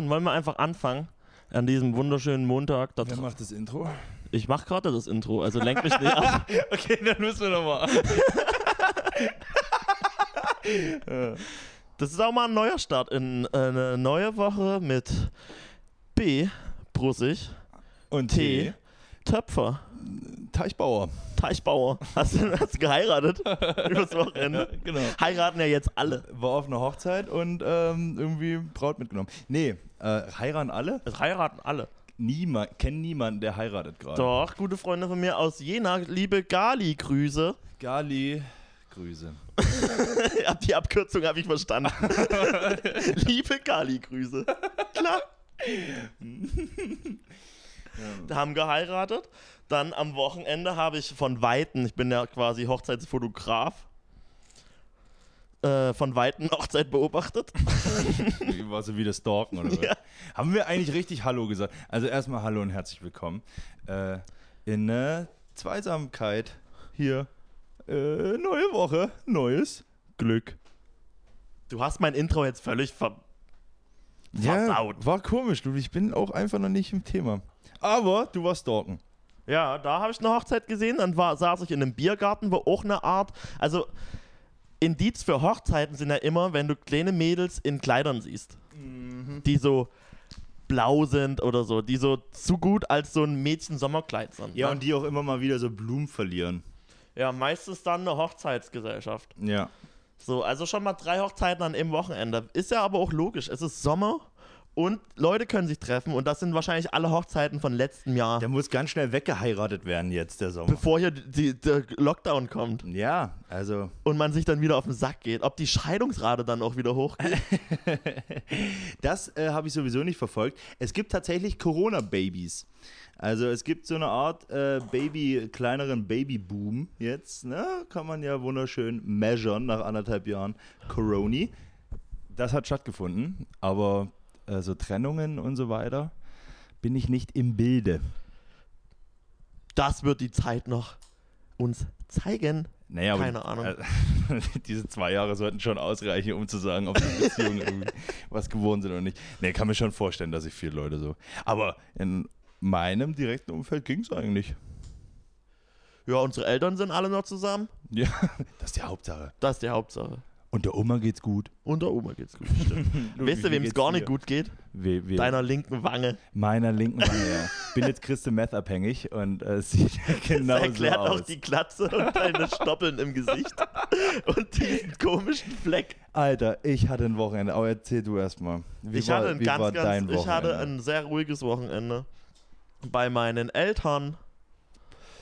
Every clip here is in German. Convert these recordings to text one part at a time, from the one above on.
Carmen, wollen wir einfach anfangen? An diesem wunderschönen Montag. Wer macht das Intro? ich mache gerade das Intro, also lenk mich nicht ab. Okay, dann müssen wir nochmal. Das ist auch mal ein neuer Start in äh, eine neue Woche mit B, Brussig, Und T, T. Töpfer, Teichbauer. Teichbauer. Hast du, hast du geheiratet übers Wochenende? Genau. Heiraten ja jetzt alle. War auf einer Hochzeit und ähm, irgendwie Braut mitgenommen. Nee, äh, heiraten alle? Es heiraten alle. Niemand, kennen niemanden, der heiratet gerade. Doch, gute Freunde von mir aus Jena, liebe Gali-Grüße. Gali, Grüße. Die Abkürzung habe ich verstanden. liebe Gali-Grüße. Klar. haben geheiratet. Dann am Wochenende habe ich von Weitem, ich bin ja quasi Hochzeitsfotograf, äh, von Weitem Hochzeit beobachtet. War so wie das Stalken oder was? Ja. Haben wir eigentlich richtig Hallo gesagt? Also erstmal Hallo und herzlich willkommen. Äh, in der Zweisamkeit hier. Äh, neue Woche, neues Glück. Du hast mein Intro jetzt völlig ver versaut. war komisch, du. Ich bin auch einfach noch nicht im Thema. Aber du warst stalken. Ja, da habe ich eine Hochzeit gesehen. Dann war, saß ich in einem Biergarten, wo auch eine Art. Also, Indiz für Hochzeiten sind ja immer, wenn du kleine Mädels in Kleidern siehst, die so blau sind oder so, die so zu gut als so ein Mädchen-Sommerkleid sind. Ja, ne? und die auch immer mal wieder so Blumen verlieren. ja, meistens dann eine Hochzeitsgesellschaft. Ja. So, also schon mal drei Hochzeiten an einem Wochenende. Ist ja aber auch logisch. Es ist Sommer und Leute können sich treffen und das sind wahrscheinlich alle Hochzeiten von letztem Jahr, Der muss ganz schnell weggeheiratet werden jetzt, der Sommer. bevor hier die, der Lockdown kommt. Ja, also und man sich dann wieder auf den Sack geht. Ob die Scheidungsrate dann auch wieder hochgeht? Das äh, habe ich sowieso nicht verfolgt. Es gibt tatsächlich Corona-Babys. Also es gibt so eine Art äh, Baby, kleineren Babyboom jetzt. Ne? Kann man ja wunderschön measuren nach anderthalb Jahren Coroni. Das hat stattgefunden, aber äh, so Trennungen und so weiter bin ich nicht im Bilde. Das wird die Zeit noch uns zeigen. Naja, aber Keine Ahnung. äh, diese zwei Jahre sollten schon ausreichen, um zu sagen, ob die Beziehungen was geworden sind oder nicht. Nee, kann mir schon vorstellen, dass sich viele Leute so. Aber in meinem direkten Umfeld ging es eigentlich. Ja, unsere Eltern sind alle noch zusammen. Ja, das ist die Hauptsache. Das ist die Hauptsache. Und der Oma geht's gut. Und der Oma geht's gut. Weißt du, wem es gar dir? nicht gut geht? We, we, Deiner linken Wange. meiner linken Wange, ja. Bin jetzt Crystal Meth abhängig und äh, sieht genau das so erklärt aus. auch die Glatze und deine Stoppeln im Gesicht. und diesen komischen Fleck. Alter, ich hatte ein Wochenende. Aber erzähl du erstmal. Ich war, hatte ein ganz, ganz, dein Wochenende? ich hatte ein sehr ruhiges Wochenende bei meinen Eltern.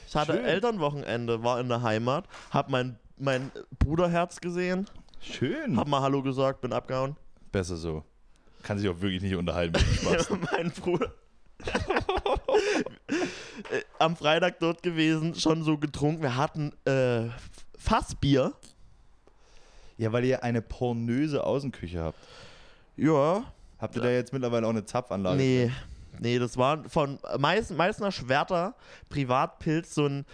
Ich hatte Schön. Elternwochenende, war in der Heimat, hab mein, mein Bruderherz gesehen, Schön. hab mal Hallo gesagt, bin abgehauen. Besser so. Kann sich auch wirklich nicht unterhalten mit dem Spaß. mein Bruder. Äh, Am Freitag dort gewesen, schon so getrunken. Wir hatten äh, Fassbier. ja, weil ihr eine pornöse Außenküche habt. Ja, Habt ihr da jetzt mittlerweile auch eine Zapfanlage? Nee, nee, das war von Meiß, Meißner Schwerter Privatpilz so ein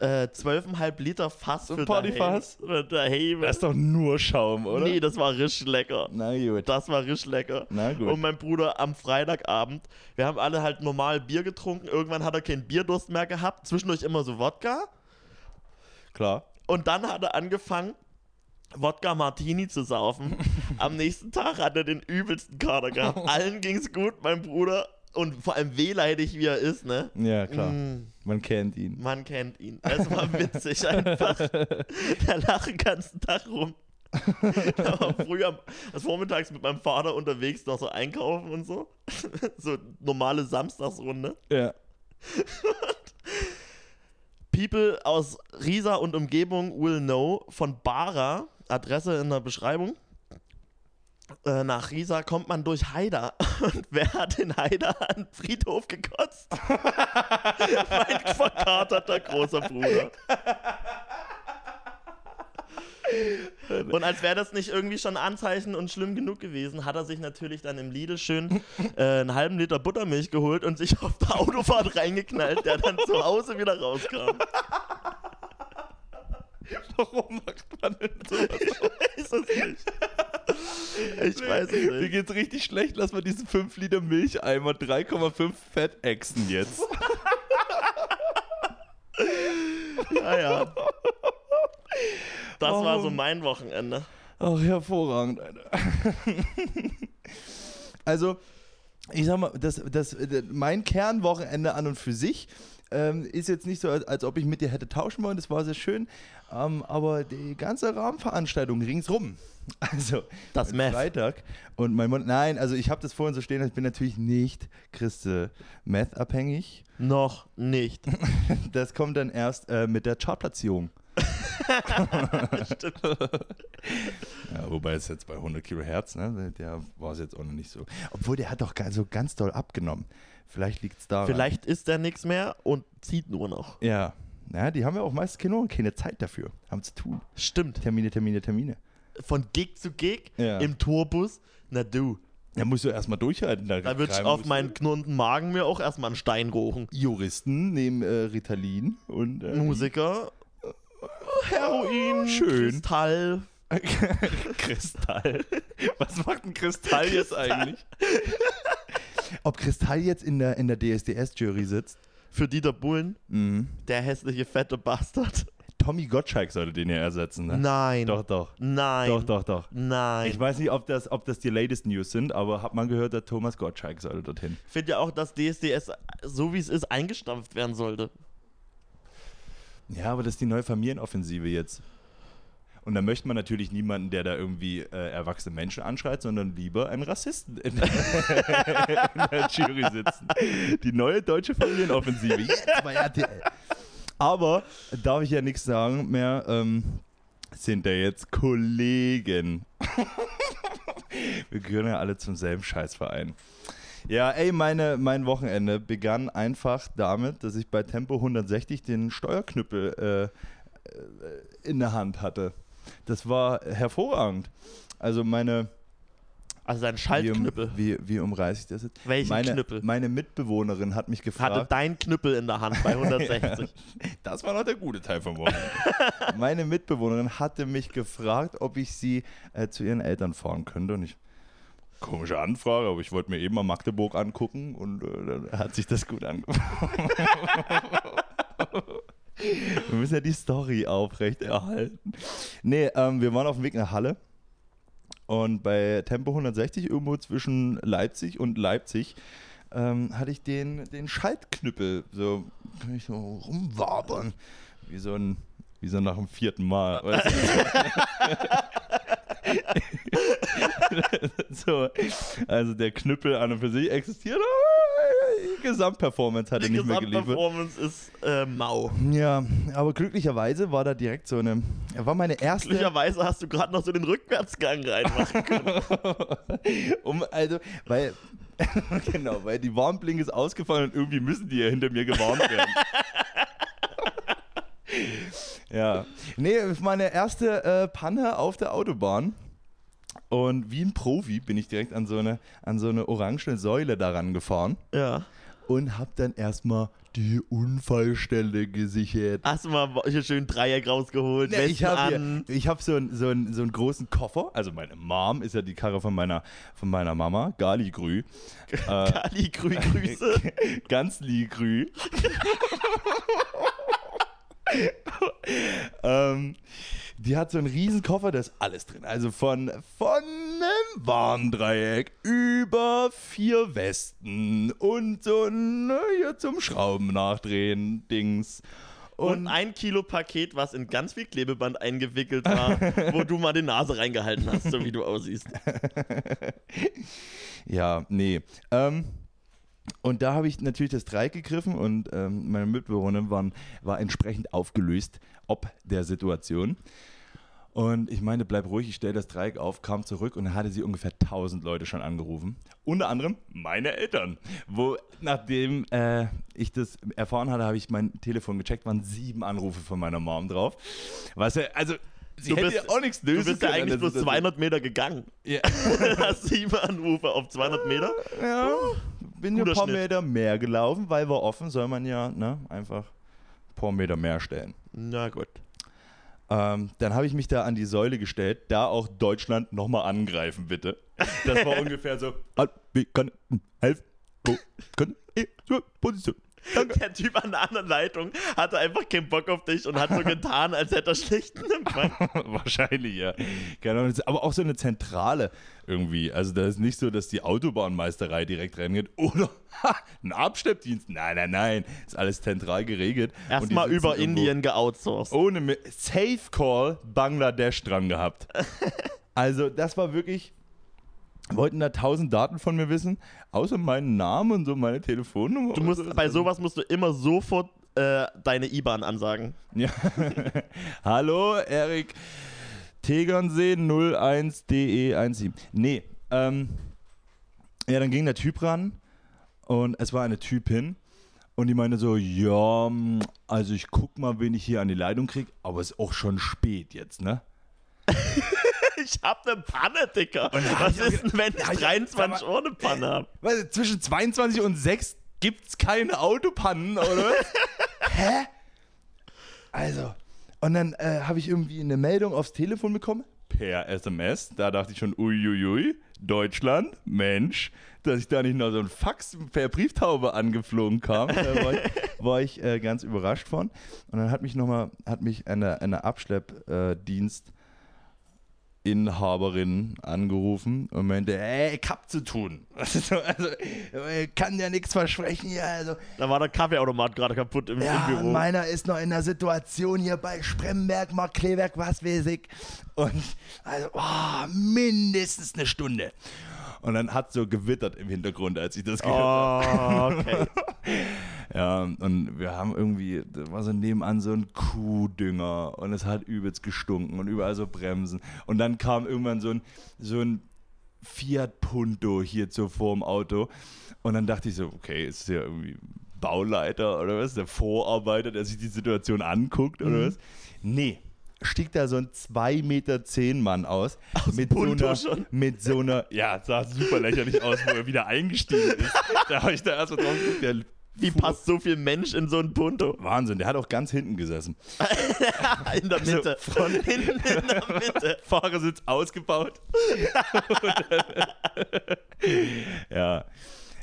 äh, 12,5 Liter Fass So für Partyfass? daheim. Das ist doch nur Schaum, oder? Nee, das war richtig lecker. Na gut. Das war richtig lecker. Na gut. Und mein Bruder am Freitagabend, wir haben alle halt normal Bier getrunken. Irgendwann hat er keinen Bierdurst mehr gehabt. Zwischendurch immer so Wodka. Klar. Und dann hat er angefangen, Wodka Martini zu saufen. Am nächsten Tag hat er den übelsten Kater gehabt. Allen ging's gut, mein Bruder. Und vor allem wehleidig, wie er ist, ne? Ja, klar. Mm, Man kennt ihn. man kennt ihn. Es war witzig einfach. Der lacht den ganzen Tag rum. Er war früher, das vormittags mit meinem Vater unterwegs, noch so einkaufen und so. So normale Samstagsrunde. Ja. People aus Riesa und Umgebung will know von Bara, Adresse in der Beschreibung. Äh, nach Riesa kommt man durch Haida. Und wer hat in Haida an den Friedhof gekotzt? mein verkaterter großer Bruder. Und als wäre das nicht irgendwie schon Anzeichen und schlimm genug gewesen, hat er sich natürlich dann im Lidl schön äh, einen halben Liter Buttermilch geholt und sich auf der Autofahrt reingeknallt, der dann zu Hause wieder rauskam. Warum macht man denn sowas? Ist es nicht. Ich weiß es Mir nicht. geht's richtig schlecht. Lass mal diesen 5 Liter Milcheimer 3,5 Fett exen jetzt. Ja, ja. Das war so Oh. mein Wochenende. Ach, hervorragend, Alter. also, ich sag mal, das, das, äh, mein Kernwochenende an und für sich ähm, ist jetzt nicht so, als, ob ich mit dir hätte tauschen wollen. Das war sehr schön. Ähm, aber die ganze Rahmenveranstaltung ringsrum. Also, Das Meth. Freitag. Und mein Mund, nein, also ich habe das vorhin so stehen, ich bin natürlich nicht Christe Meth-abhängig. Noch nicht. Das kommt dann erst äh, mit der Chartplatzierung. Stimmt. Ja, wobei es jetzt bei 100 Kilohertz, ne, der war es jetzt auch noch nicht so. Obwohl, der hat doch so ganz doll abgenommen. Vielleicht liegt es daran. Vielleicht ist er nichts mehr und zieht nur noch. Ja. Naja, die haben ja auch meistens keine, keine Zeit dafür. Haben zu tun. Stimmt. Termine, Termine, Termine. Von Gig zu Gig Ja. im Tourbus. Na du, Da musst du erstmal durchhalten. Da, da wird reiben auf meinen knurrenden Magen mir auch erstmal einen Stein rochen. Juristen nehmen äh, Ritalin und äh, Musiker, Heroin, Schön. Kristall. Kristall. Was macht ein Kristall jetzt eigentlich? Ob Kristall jetzt in der, in der DSDS-Jury sitzt? Für Dieter Bullen, Mhm. der hässliche fette Bastard. Tommy Gottschalk sollte den ja ersetzen, ne? Nein. Doch, doch. Nein. Doch, doch, doch. Nein. Ich weiß nicht, ob das, ob das die latest News sind, aber hat man gehört, der Thomas Gottschalk sollte dorthin. Ich finde ja auch, dass DSDS, so wie es ist, eingestampft werden sollte. Ja, aber das ist die neue Familienoffensive jetzt. Und da möchte man natürlich niemanden, der da irgendwie äh, erwachsene Menschen anschreit, sondern lieber einen Rassisten in, in der Jury sitzen. Die neue deutsche Familienoffensive. Jetzt bei RTL. Aber darf ich ja nichts sagen mehr, ähm, sind da jetzt Kollegen. Wir gehören ja alle zum selben Scheißverein. Ja, ey, meine, mein Wochenende begann einfach damit, dass ich bei Tempo 160 den Steuerknüppel äh, äh, in der Hand hatte. Das war hervorragend. Also meine, Also wie, um, Schaltknüppel. wie, wie umreiße ich das jetzt? Welchen meine, Knüppel? Meine Mitbewohnerin hat mich Hatte gefragt. dein Knüppel in der Hand bei 160. Das war noch der gute Teil vom Wochenende. Meine Mitbewohnerin hatte mich gefragt, ob ich sie äh, zu ihren Eltern fahren könnte. Und ich, komische Anfrage, aber ich wollte mir eben mal Magdeburg angucken und äh, dann hat sich das gut angefangen. wir müssen ja die Story aufrechterhalten. Nee, ähm, wir waren auf dem Weg nach Halle. Und bei Tempo 160, irgendwo zwischen Leipzig und Leipzig, ähm, hatte ich den, den Schaltknüppel. So, kann ich so rumwabern. Wie so ein, wie so nach dem vierten Mal. Weißt du? so, also der Knüppel an und für sich existiert, aber die Gesamtperformance hat er Die nicht mehr geliefert. Gesamtperformance ist äh, mau. Ja, aber glücklicherweise war da direkt so eine, war meine erste, Glücklicherweise hast du gerade noch so den Rückwärtsgang reinmachen können. um, also, weil, genau, weil die Warnblink ist ausgefallen und irgendwie müssen die ja hinter mir gewarnt werden. Ja, nee, meine erste äh, Panne auf der Autobahn. Und wie ein Profi bin ich direkt an so eine, an so eine orange Säule daran gefahren ja. und hab dann erstmal die Unfallstelle gesichert. Hast du mal hier schön Dreieck rausgeholt, Nee, ich habe hab so, einen- so, einen- so einen großen Koffer. Also meine Mom ist ja die Karre von meiner, von meiner Mama, Gali Grü. Äh, Kali, Grü, Grüße. ganz Grü. ähm, die hat so einen riesen Koffer, da ist alles drin. Also von, von einem Warndreieck über vier Westen und so ein hier zum Schrauben nachdrehen Dings. Und ein Kilo Paket, was in ganz viel Klebeband eingewickelt war, wo du mal die Nase reingehalten hast, so wie du aussiehst. Ja, nee. Ähm, und da habe ich natürlich das Dreieck gegriffen und ähm, meine Mitbewohnerin waren, war entsprechend aufgelöst ob der Situation. Und ich meinte, bleib ruhig, ich stelle das Dreieck auf, kam zurück und hatte sie ungefähr 1000 Leute schon angerufen. Unter anderem meine Eltern. Wo, nachdem äh, ich das erfahren hatte, habe ich mein Telefon gecheckt, waren sieben Anrufe von meiner Mom drauf. Was ja, also, sie Du hätte bist- ja auch nichts Du lösen bist ja eigentlich bloß ist- 200 Meter gegangen. Ja. Sieben Anrufe auf 200 Meter. Ja, bin ein paar Schnitt. Meter mehr gelaufen, weil wir offen, soll man ja ne, einfach ein paar Meter mehr stellen. Na gut. Ähm, dann habe ich mich da an die Säule gestellt, da auch Deutschland nochmal angreifen, bitte. Das war ungefähr so, "Ah, wie kann helfen? Position? Der Typ an der anderen Leitung hatte einfach keinen Bock auf dich und hat so getan, als hätte er schlechten Empfang. Wahrscheinlich, ja. Ahnung, aber auch so eine Zentrale irgendwie. Also da ist nicht so, dass die Autobahnmeisterei direkt reingeht oder ha, ein Abschleppdienst. Nein, nein, nein. Ist alles zentral geregelt. Erstmal über Indien geoutsourced. Ohne Safe Call Bangladesch dran gehabt. Also das war wirklich wollten da tausend Daten von mir wissen, außer meinen Namen und so meine Telefonnummer. Du musst, so. bei sowas musst du immer sofort äh, deine IBAN ansagen. Ja. Hallo, Erik Tegernsee 01DE17. Nee, ähm, ja, dann ging der Typ ran und es war eine Typin und die meinte so, ja, also ich guck mal, wen ich hier an die Leitung krieg, aber es ist auch schon spät jetzt, ne? Ich hab ne Panne, Dicker. Was ist denn, wenn ich Ja, ich- 23 sag Uhr eine Panne hab? Weißt du, zwischen 22 und 6 gibt's keine Autopannen, oder? Hä? Also, und dann äh, habe ich irgendwie eine Meldung aufs Telefon bekommen. Per SMS. Da dachte ich schon, uiuiui, Deutschland, Mensch, dass ich da nicht noch so ein Fax per Brieftaube angeflogen kam. Da war ich, war ich äh, ganz überrascht von. Und dann hat mich nochmal, hat mich eine, eine Abschleppdienst Inhaberin angerufen und meinte, ey, ich hab zu tun. Also, also ich kann ja nichts versprechen hier. Also, Da war der Kaffeeautomat gerade kaputt im, ja, im Büro. meiner ist noch in der Situation hier bei Spremberg, Markleberg, was weiß ich. Und also, oh, mindestens eine Stunde. Und dann hat so gewittert im Hintergrund, als ich das gehört habe. Oh, okay. Ja, und wir haben irgendwie, da war so nebenan so ein Kuhdünger und es hat übelst gestunken und überall so Bremsen. Und dann kam irgendwann so ein, so ein Fiat Punto hier so vorm Auto. Und dann dachte ich so, okay, ist ja irgendwie Bauleiter oder was? Der Vorarbeiter, der sich die Situation anguckt oder was? Nee. Stieg da so ein 2,10 Meter zehn Mann aus. mit, so einer, schon. mit so einer, ja, sah super lächerlich aus, wo er wieder eingestiegen ist. Da habe ich da erstmal drauf geguckt, der Wie passt so viel Mensch in so ein Punto? Wahnsinn, der hat auch ganz hinten gesessen. In der Mitte. von- Hinten in der Mitte. Fahrersitz ausgebaut. ja.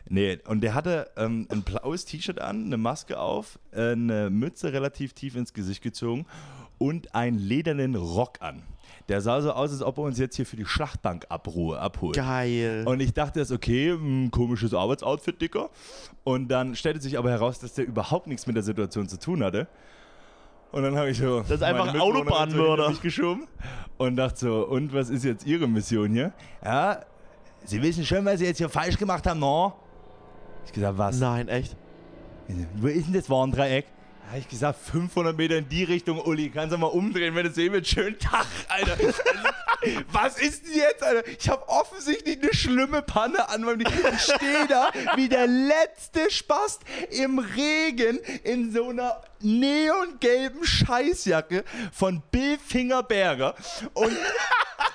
Nee, und der hatte ähm, ein blaues T-Shirt an, eine Maske auf, äh, eine Mütze relativ tief ins Gesicht gezogen und einen ledernen Rock an. Der sah so aus, als ob er uns jetzt hier für die Schlachtbank abruhe, abholt. Geil. Und ich dachte jetzt, okay, ein komisches Arbeitsoutfit, Dicker. Und dann stellte sich aber heraus, dass der überhaupt nichts mit der Situation zu tun hatte. Und dann habe ich so. Das ist einfach ein so Autobahnmörder. geschoben und dachte so, und was ist jetzt Ihre Mission hier? Ja, Sie wissen schon, was Sie jetzt hier falsch gemacht haben, no? Ich gesagt, was? Nein, echt. Wo ist denn das Warndreieck? Habe ich gesagt, 500 Meter in die Richtung, Uli. Kannst du mal umdrehen, wenn du sehen willst? Schönen Tag, Alter. Was ist denn jetzt, Alter? Ich habe offensichtlich eine schlimme Panne an meinem. Ich stehe da wie der letzte Spast im Regen in so einer neongelben Scheißjacke von Bill Fingerberger. Und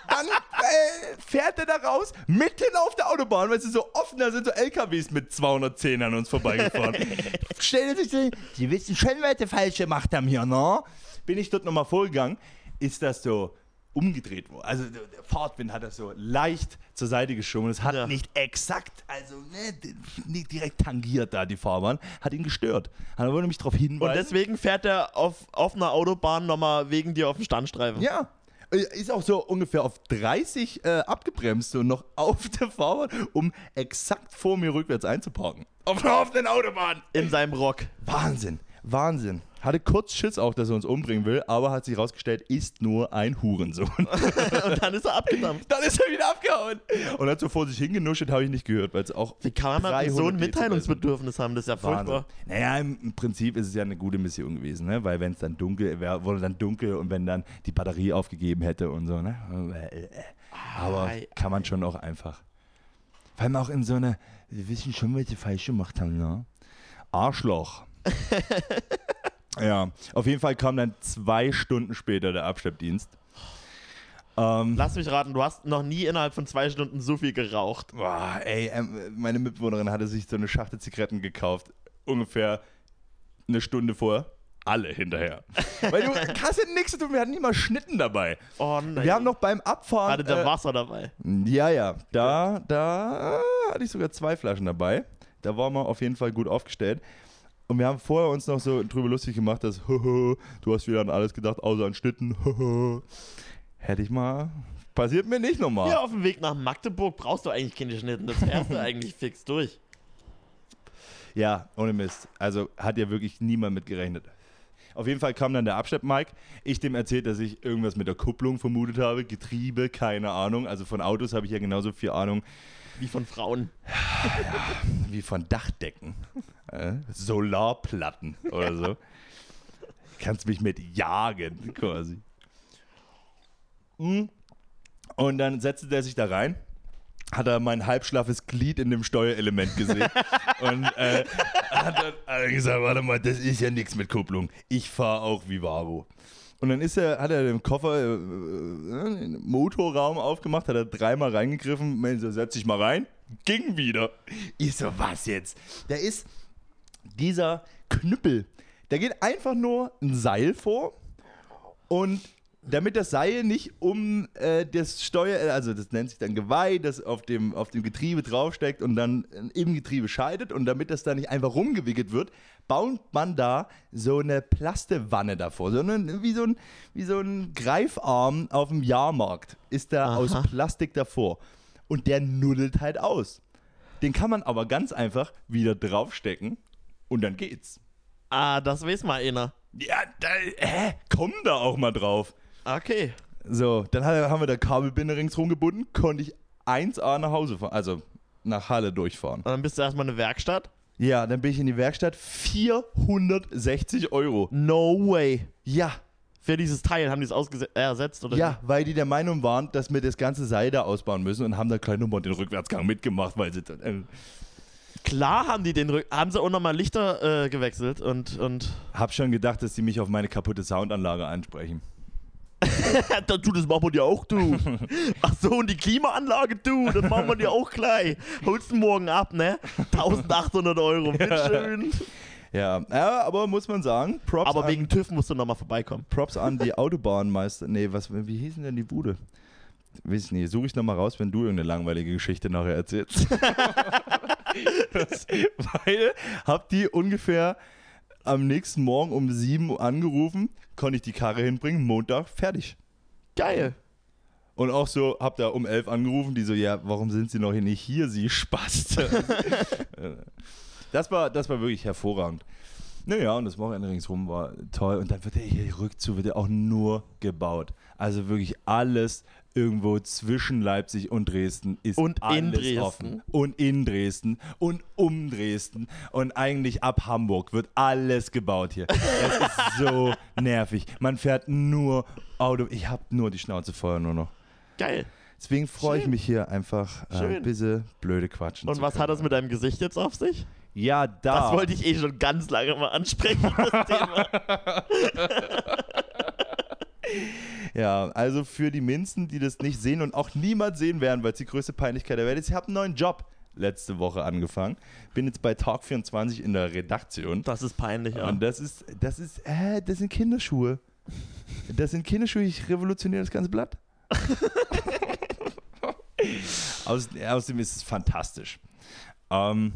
dann äh, fährt er da raus, mitten auf der Autobahn, weil es so offen, da sind so LKWs mit 210 an uns vorbeigefahren. Stellt sich so, die wissen schon, was sie falsch gemacht haben hier, ne? Bin ich dort nochmal vorgegangen, ist das so umgedreht worden. Also der der Fahrtwind hat das so leicht zur Seite geschoben. Es hat Ja. nicht exakt, also ne, nicht direkt tangiert da die Fahrbahn, hat ihn gestört. Hat er nämlich darauf Und hinweisen. deswegen fährt er auf offener Autobahn nochmal wegen dir auf den Standstreifen. Ja. Ist auch so ungefähr auf 30 äh, abgebremst und noch auf der Fahrbahn, um exakt vor mir rückwärts einzuparken. Auf einer offenen Autobahn. In seinem Rock. Wahnsinn, Wahnsinn. Hatte kurz Schiss auch, dass er uns umbringen will, aber hat sich rausgestellt, ist nur ein Hurensohn. Und dann ist er abgedampft. Dann ist er wieder abgehauen. Und hat so vor sich hingenuschelt, habe ich nicht gehört, weil es auch. Wie kann man 300 so ein Mitteilungsbedürfnis haben? Das ist ja Wahnsinn. furchtbar. Naja, im, Prinzip ist es ja eine gute Mission gewesen, ne? weil wenn es dann dunkel wäre, wurde dann dunkel und wenn dann die Batterie aufgegeben hätte und so, ne? Aber kann man schon auch einfach. Vor allem auch in so einer, wir wissen schon, was sie falsch gemacht haben, ne? Arschloch. ja, auf jeden Fall kam dann zwei Stunden später der Abschleppdienst. Ähm, Lass mich raten, du hast noch nie innerhalb von zwei Stunden so viel geraucht. Boah, ey, ähm, meine Mitbewohnerin hatte sich so eine Schachtel Zigaretten gekauft. Ungefähr eine Stunde vorher. alle hinterher. Weil du hast ja nichts zu tun, wir hatten nie mal Schnitten dabei. Oh nein. Wir haben noch beim Abfahren. Hatte der äh, Wasser dabei. ja, ja, da, da hatte ich sogar zwei Flaschen dabei. Da waren wir auf jeden Fall gut aufgestellt. Und wir haben vorher uns noch so drüber lustig gemacht, dass du hast wieder an alles gedacht, außer an Schnitten. Hätte ich mal. Passiert mir nicht nochmal. Hier auf dem Weg nach Magdeburg brauchst du eigentlich keine Schnitten. Das fährst du eigentlich fix durch. Ja, ohne Mist. Also hat ja wirklich niemand mit gerechnet. Auf jeden Fall kam dann der Abschlepp-Mike. Ich dem erzählt, dass ich irgendwas mit der Kupplung vermutet habe. Getriebe, keine Ahnung. Also von Autos habe ich ja genauso viel Ahnung Wie von Frauen. wie von Dachdecken. Äh, Solarplatten oder so. Kannst mich mit jagen, quasi. Mm. Und dann setzte der sich da rein, hat er mein halbschlaffes Glied in dem Steuerelement gesehen und äh, hat dann hat er gesagt, warte mal, das ist ja nichts mit Kupplung. Ich fahre auch Vivaro. Und dann ist er, hat er den Koffer, äh, äh, den Motorraum aufgemacht, hat er dreimal reingegriffen, meinte so, setz dich mal rein, ging wieder. Ich so, was jetzt? Da ist dieser Knüppel, da geht einfach nur ein Seil vor und damit das Seil nicht um äh, das Steuer, also das nennt sich dann Geweih, das auf dem, auf dem Getriebe draufsteckt und dann im Getriebe scheidet und damit das da nicht einfach rumgewickelt wird, baut man da so eine Plastewanne davor, so eine, wie, so ein, wie so ein Greifarm auf dem Jahrmarkt ist da Aha. aus Plastik davor und der nuddelt halt aus. Den kann man aber ganz einfach wieder draufstecken und dann geht's. Ah, das weiß mal einer. Ja, da, hä? Komm da auch mal drauf. Okay. So, dann haben wir da Kabelbinder ringsrum gebunden, konnte ich 1A nach Hause fahren, also nach Halle durchfahren. Und dann bist du erstmal in eine Werkstatt. Ja, dann bin ich in die Werkstatt, 460 Euro. No way. Ja, Für dieses Teil haben die es ausgese- äh, ersetzt, oder? ja, weil die der Meinung waren, dass wir das ganze Seil da ausbauen müssen und haben da gleich nochmal den Rückwärtsgang mitgemacht, weil sie. Äh, Klar haben die den Rück haben sie auch nochmal Lichter äh, gewechselt und, und hab schon gedacht, dass sie mich auf meine kaputte Soundanlage ansprechen. du, das machen wir dir auch, du. Ach so, und die Klimaanlage, du, das machen wir dir auch gleich. Holst du morgen ab, ne? 1800 Euro, bitteschön. Ja, ja, aber muss man sagen, Props Aber an, wegen TÜV musst du nochmal vorbeikommen. Props an die Autobahnmeister. Nee, was, wie hieß denn die Bude? Weiß ich nicht. Suche ich nochmal raus, wenn du irgendeine langweilige Geschichte nachher erzählst. Weil habt die ungefähr am nächsten Morgen um 7 Uhr angerufen, konnte ich die Karre hinbringen, Montag, fertig. Geil. Und auch so, hab da um 11 angerufen, die so, ja, warum sind sie noch hier nicht hier, sie Spast. das, war, das war wirklich hervorragend. Naja, und das Wochenende ringsrum war toll. Und dann wird der hier Rückzug wird ja auch nur gebaut. Also wirklich alles irgendwo zwischen Leipzig und Dresden ist Und alles in Dresden. offen. Und in Dresden und um Dresden. Und eigentlich ab Hamburg wird alles gebaut hier. Das ist so nervig. Man fährt nur Auto. Ich habe nur die Schnauze voll nur noch. Geil. Deswegen freue ich mich hier einfach äh, ein bisschen blöde quatschen. Und was können. hat das mit deinem Gesicht jetzt auf sich? Ja, da. Das wollte ich eh schon ganz lange mal ansprechen, das Thema. Ja, also für die Minzen, die das nicht sehen und auch niemals sehen werden, weil es die größte Peinlichkeit der Welt ist. Ich habe einen neuen Job letzte Woche angefangen. Bin jetzt bei Talk 24 in der Redaktion. Das ist peinlich, ja. Und das ist, das ist, äh, das sind Kinderschuhe. Das sind Kinderschuhe, ich revolutioniere das ganze Blatt. Aus, außerdem ist es fantastisch. Ähm,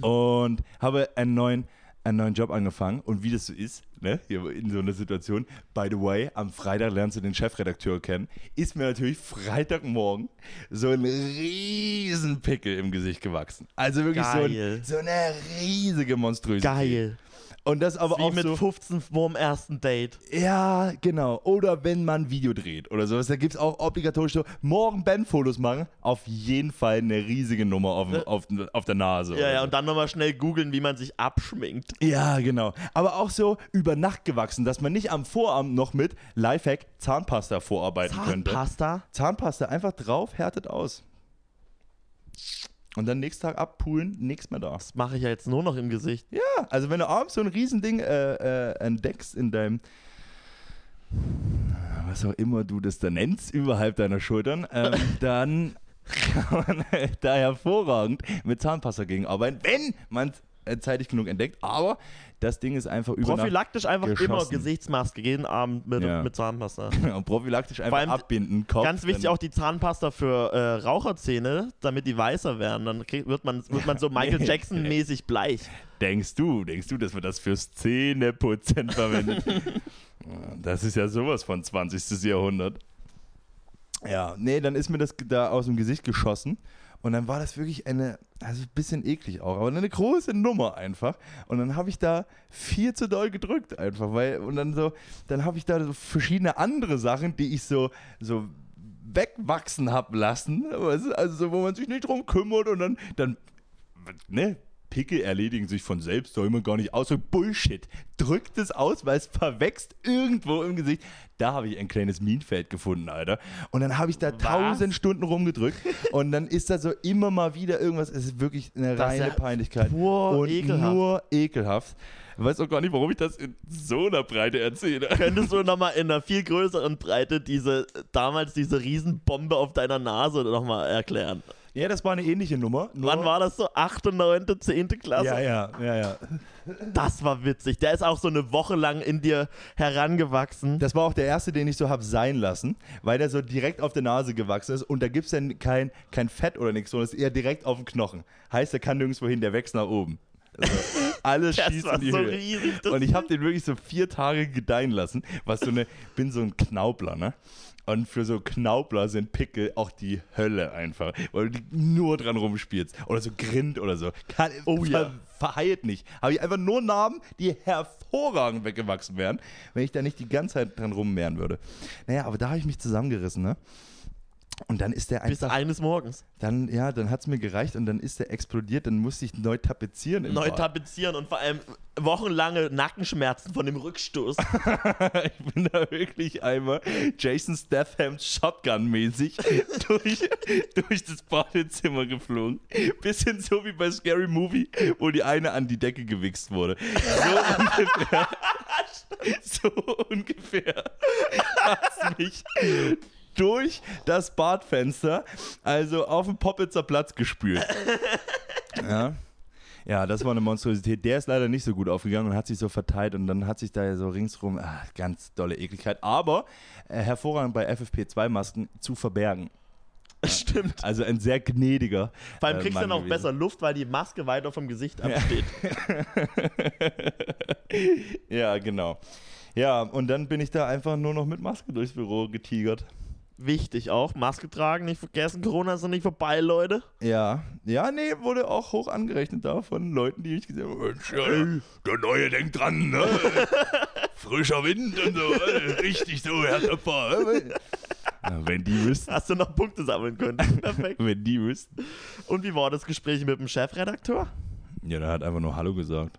und habe einen neuen, einen neuen Job angefangen. Und wie das so ist, ne, hier in so einer Situation, by the way, am Freitag lernst du den Chefredakteur kennen, ist mir natürlich Freitagmorgen so ein riesen Pickel im Gesicht gewachsen. Also wirklich so, Geil. ein, so eine riesige Monstrosität. Geil. Und das aber Wie auch mit so, 15 vorm ersten Date. ja, genau. Oder wenn man Video dreht oder sowas, da gibt es auch obligatorisch so, morgen Bandfotos machen, auf jeden Fall eine riesige Nummer auf, dem- auf, auf der Nase. Ja, ja, so. und dann nochmal schnell googeln, wie man sich abschminkt. ja, genau. Aber auch so über Nacht gewachsen, dass man nicht am Vorabend noch mit Lifehack Zahnpasta vorarbeiten könnte. Zahnpasta? Zahnpasta einfach drauf, härtet aus. Und dann nächsten Tag abpulen, nichts mehr da. Das mache ich ja jetzt nur noch im Gesicht. Ja, also wenn du abends so ein Riesending äh, äh, entdeckst in deinem, was auch immer du das da nennst, überhalb deiner Schultern, ähm, dann kann man da hervorragend mit Zahnpasta gegenarbeiten, wenn man es äh, zeitig genug entdeckt, aber das Ding ist einfach über Prophylaktisch einfach immer geschossen. Gesichtsmaske, jeden Abend mit, Ja. mit Zahnpasta. und prophylaktisch einfach allem abbinden, Kopf. Ganz wichtig auch die Zahnpasta für äh, Raucherzähne, damit die weißer werden. Dann krieg, wird, man, wird man so Michael. Jackson-mäßig bleich. Denkst du, denkst du, dass wir das fürs Zähneputzen verwenden? das ist ja sowas von 20. Jahrhundert. Ja, nee, dann ist mir das da aus dem Gesicht geschossen. Und dann war das wirklich eine, also ein bisschen eklig auch, aber eine große Nummer einfach. Und dann habe ich da viel zu doll gedrückt einfach, weil, und dann so, dann habe ich da so verschiedene andere Sachen, die ich so, so wegwachsen habe lassen, du? also so, wo man sich nicht drum kümmert und dann, dann, ne, Pickel erledigen sich von selbst, soll man gar nicht aus. Bullshit. Drückt es aus, weil es verwächst irgendwo im Gesicht. Da habe ich ein kleines Minenfeld gefunden, Alter. Und dann habe ich da tausend Stunden rumgedrückt und dann ist da so immer mal wieder irgendwas. Es ist wirklich eine Das reine ja Peinlichkeit. pur und ekelhaft. nur ekelhaft. Ich weiß auch gar nicht, warum ich das in so einer Breite erzähle. Könntest du nochmal in einer viel größeren Breite diese, damals diese Riesenbombe auf deiner Nase nochmal erklären? Ja, das war eine ähnliche Nummer. Wann war das so? 8., 9., 10. Klasse? Ja, ja, ja, ja. Das war witzig. Der ist auch so eine Woche lang in dir herangewachsen. Das war auch der erste, den ich so habe sein lassen, weil der so direkt auf der Nase gewachsen ist und da gibt es dann kein, kein Fett oder nichts, sondern es ist eher direkt auf dem Knochen. Heißt, der kann nirgendwo hin, der wächst nach oben. Also, alles Das schießt in die so Höhe. riesig. Und ich habe den wirklich so vier Tage gedeihen lassen, was so eine, bin so ein Knaubler, ne? Und für so Knaubler sind Pickel auch die Hölle einfach, weil du nur dran rumspielst. Oder so Grind oder so. Kann, Oh ver, ja. Verheilt nicht. Habe ich einfach nur Narben, die hervorragend weggewachsen wären, wenn ich da nicht die ganze Zeit dran rummehren würde. Naja, aber da habe ich mich zusammengerissen, ne? Und dann ist der bis einfach, eines Morgens. dann, ja, dann hat es mir gereicht und dann ist der explodiert, dann musste ich neu tapezieren. Neu Bad. tapezieren und vor allem wochenlange Nackenschmerzen von dem Rückstoß. Ich bin da wirklich einmal Jason Statham Shotgun-mäßig durch, durch das Badezimmer geflogen. Bisschen so wie bei Scary Movie, wo die eine an die Decke gewichst wurde. So ungefähr. So ungefähr hat mich durch das Badfenster, also auf den Poppitzer Platz gespült. Ja. Ja, das war eine Monstrosität. Der ist leider nicht so gut aufgegangen und hat sich so verteilt und dann hat sich da so ringsrum ah, ganz dolle Ekligkeit, aber äh, hervorragend bei FFP2-Masken zu verbergen. Stimmt. Also ein sehr gnädiger. Vor allem äh, kriegst du dann auch gewesen. besser Luft, weil die Maske weiter vom Gesicht absteht. Ja, genau. Ja, und dann bin ich da einfach nur noch mit Maske durchs Büro getigert. Wichtig auch. Maske tragen, nicht vergessen. Corona ist noch nicht vorbei, Leute. Ja, ja, nee, wurde auch hoch angerechnet da von Leuten, die ich gesehen habe. Mensch, ja, der Neue denkt dran, ne? Frischer Wind und so, äh, richtig so, Herr Töpfer. äh. Wenn die wüssten. Hast du noch Punkte sammeln können. Perfekt. Wenn die wüssten. Und wie war das Gespräch mit dem Chefredakteur? Ja, der hat einfach nur Hallo gesagt.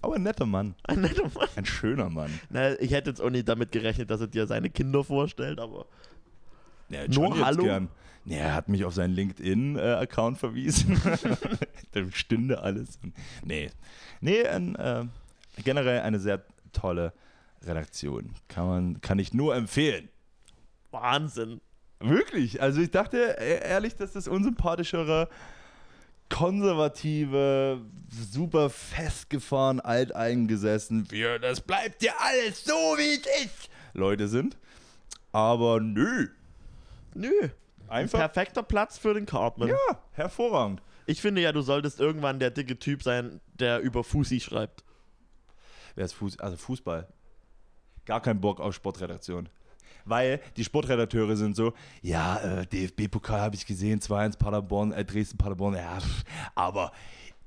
Aber ein netter Mann. Ein netter Mann. Ein schöner Mann. Na, ich hätte jetzt auch nicht damit gerechnet, dass er dir seine Kinder vorstellt, aber Ja, Nur schon jetzt Hallo? Gern. Ja, er hat mich auf seinen LinkedIn-Account verwiesen. da stünde alles. Nee. Nee, ein, äh, generell eine sehr tolle Redaktion. Kann, man, kann ich nur empfehlen. Wahnsinn. Wirklich. Also ich dachte e- ehrlich, dass das unsympathischere, konservative, super festgefahren, alteingesessen, wir, das bleibt ja alles so, wie es ist, Leute sind. Aber nö. Nö. Einfach. Perfekter Platz für den Cartman. Ja, hervorragend. Ich finde ja, du solltest irgendwann der dicke Typ sein, der über Fusi schreibt. Wer ist Fuß, also Fußball? Gar kein Bock auf Sportredaktion. Weil die Sportredakteure sind so, ja, äh, DFB-Pokal habe ich gesehen, 2-1 Paderborn, äh, Dresden-Paderborn, ja, aber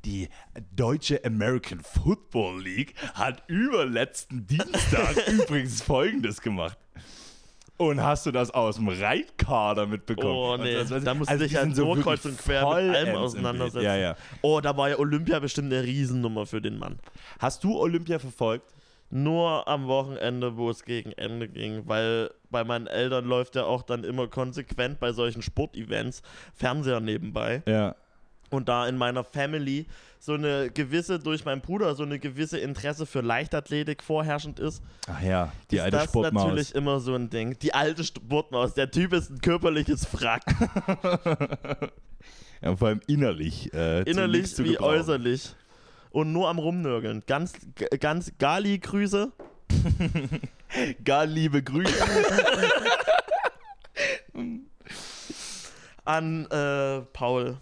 die deutsche American Football League hat überletzten Dienstag übrigens Folgendes gemacht. Und hast du das aus dem Reitkader mitbekommen? Oh nee, Und das- da musst du also dich die ja sind so so kreuz und quer mit allem auseinandersetzen. Ja, ja. Oh, da war ja Olympia bestimmt eine Riesennummer für den Mann. Hast du Olympia verfolgt? Nur am Wochenende, wo es gegen Ende ging, weil bei meinen Eltern läuft ja auch dann immer konsequent bei solchen Sportevents Fernseher nebenbei. Ja. Und da in meiner Family so eine gewisse, durch meinen Bruder, so eine gewisse Interesse für Leichtathletik vorherrschend ist, Ach ja, die ist alte das Sportmaus. natürlich immer so ein Ding. Die alte Sportmaus, der Typ ist ein körperliches Frack. Ja, vor allem innerlich. Äh, Innerlich wie äußerlich. und nur am Rumnörgeln. Ganz, ganz Gali-Grüße. Gar liebe Grüße. an äh, Paul.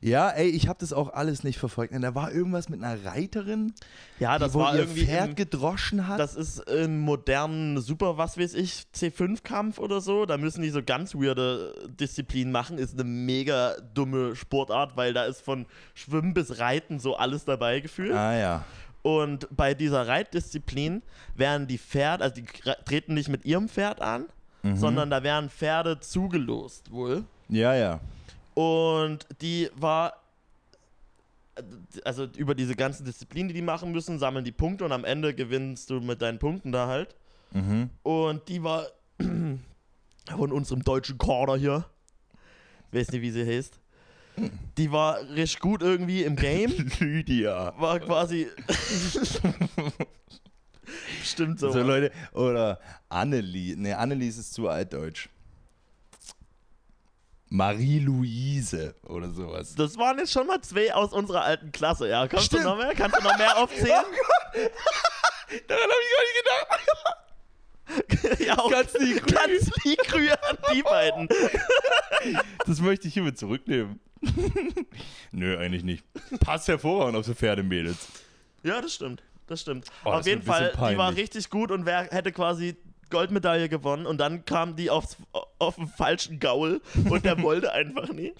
Ja, ey, ich habe das auch alles nicht verfolgt. Da war irgendwas mit einer Reiterin, Ja, das die wohl war ihr irgendwie. Pferd Im, gedroschen hat. das ist im modernen Super, was weiß ich, C5-Kampf oder so. Da müssen die so ganz weirde Disziplinen machen. Ist eine mega dumme Sportart, weil da ist von Schwimmen bis Reiten so alles dabei gefühlt. ah ja. Und bei dieser Reitdisziplin werden die Pferde, also die treten nicht mit ihrem Pferd an, Mhm. sondern da werden Pferde zugelost wohl. Ja, ja. Und die war, also über diese ganzen Disziplinen, die die machen müssen, sammeln die Punkte und am Ende gewinnst du mit deinen Punkten da halt. Mhm. Und die war von unserem deutschen Kader hier, weiß nicht, wie sie heißt, die war richtig gut irgendwie im Game. Lydia. War quasi. Stimmt so. So, Leute, oder Annelie. Ne, Annelies ist zu altdeutsch. Marie-Louise oder sowas. Das waren jetzt schon mal zwei aus unserer alten Klasse, ja. Kommst Stimmt. du noch mehr? Kannst du noch mehr aufzählen? Daran habe ich gar nicht gedacht. ja, auch Ganz lieb Grüße. ganz lieb Grüße an die beiden. Das möchte ich hiermit zurücknehmen. Nö, eigentlich nicht. Passt hervorragend auf so Pferdemädels. Ja, das stimmt. Das stimmt. Oh, Auf das jeden wird ein Fall, die war richtig gut und wer hätte quasi Goldmedaille gewonnen und dann kam die aufs, auf den falschen Gaul und der wollte einfach nie.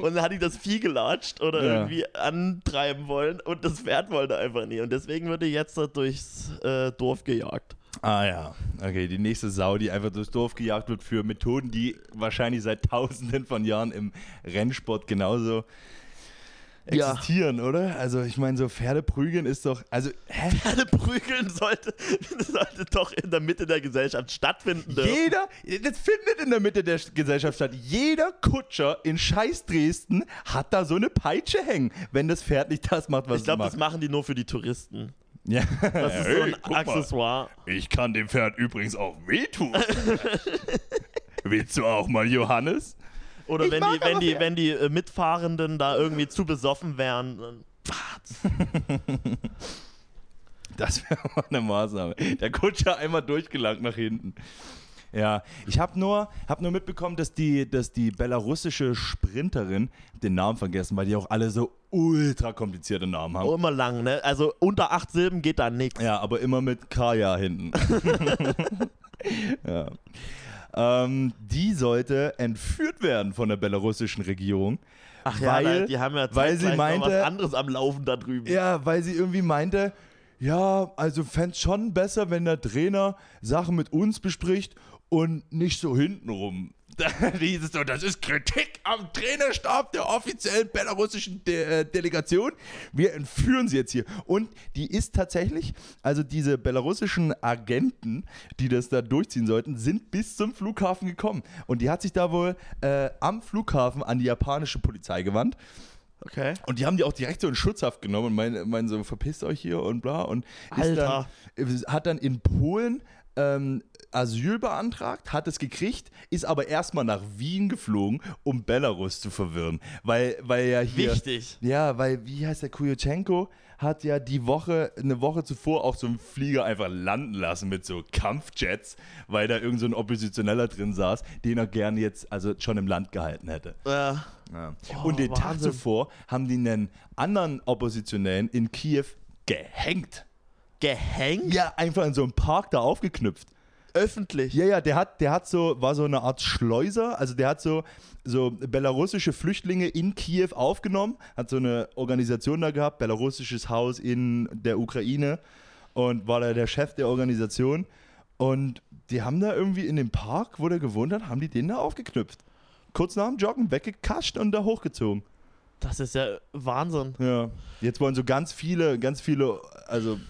Und dann hat die das Vieh gelatscht oder Ja. irgendwie antreiben wollen und das Pferd wollte einfach nie. Und deswegen wird die jetzt durchs äh, Dorf gejagt. Ah ja, okay, die nächste Sau, die einfach durchs Dorf gejagt wird für Methoden, die wahrscheinlich seit tausenden von Jahren im Rennsport genauso Ja. existieren, oder? Also ich meine, so Pferde prügeln ist doch, also, hä? Pferde prügeln sollte, sollte doch in der Mitte der Gesellschaft stattfinden dürfen. Jeder, das findet in der Mitte der Gesellschaft statt. Jeder Kutscher in Scheiß Dresden hat da so eine Peitsche hängen, wenn das Pferd nicht das macht, was Ich glaube, es das macht. machen die nur für die Touristen. Ja. Das ist so ein Accessoire. Ich kann dem Pferd übrigens auch wehtun. Willst du auch mal, Johannes? Oder Ich wenn die, wenn die, wenn die Mitfahrenden da irgendwie zu besoffen wären. dann- Das wäre mal eine Maßnahme. Der Kutscher einmal durchgelangt nach hinten. Ja, ich habe nur, hab nur mitbekommen, dass die, dass die belarussische Sprinterin, den Namen vergessen, weil die auch alle so ultra komplizierte Namen haben. Oh, immer lang, ne? Also unter acht Silben geht da nichts. Ja, aber immer mit Kaya hinten. ja. Ähm, die sollte entführt werden von der belarussischen Regierung. Ach ja, weil, da- die haben ja weil sie meinte, was anderes am Laufen da drüben. Ja, weil sie irgendwie meinte, ja, also fände es schon besser, wenn der Trainer Sachen mit uns bespricht und nicht so hintenrum. Da hieß es so, das ist Kritik am Trainerstab der offiziellen belarussischen De äh, Delegation. Wir entführen sie jetzt hier. Und die ist tatsächlich, also diese belarussischen Agenten, die das da durchziehen sollten, sind bis zum Flughafen gekommen. Und die hat sich da wohl äh, am Flughafen an die japanische Polizei gewandt. Okay. Und die haben die auch direkt so in Schutzhaft genommen und meinen, meinen so, verpisst euch hier und bla. Und Alter. dann, hat dann in Polen ähm, Asyl beantragt, hat es gekriegt, ist aber erstmal nach Wien geflogen, um Belarus zu verwirren. Weil, weil ja hier. Wichtig. Ja, weil, wie heißt der Kujutschenko? Hat ja die Woche, eine Woche zuvor auch so einen Flieger einfach landen lassen mit so Kampfjets, weil da irgend so ein Oppositioneller drin saß, den er gerne jetzt also schon im Land gehalten hätte. Äh, Ja. Oh, und den Tag Wahnsinn. zuvor haben die einen anderen Oppositionellen in Kiew gehängt. Gehängt? Ja, einfach in so einem Park da aufgeknüpft. Öffentlich. Ja, ja, der hat, der hat so, war so eine Art Schleuser, also der hat so, so belarussische Flüchtlinge in Kiew aufgenommen, hat so eine Organisation da gehabt, belarussisches Haus in der Ukraine und war da der Chef der Organisation. Und die haben da irgendwie in dem Park, wo der gewohnt hat, haben die den da aufgeknüpft. Kurz nach dem Joggen weggekascht und da hochgezogen. Das ist ja Wahnsinn. Ja. Jetzt wollen so ganz viele, ganz viele, also so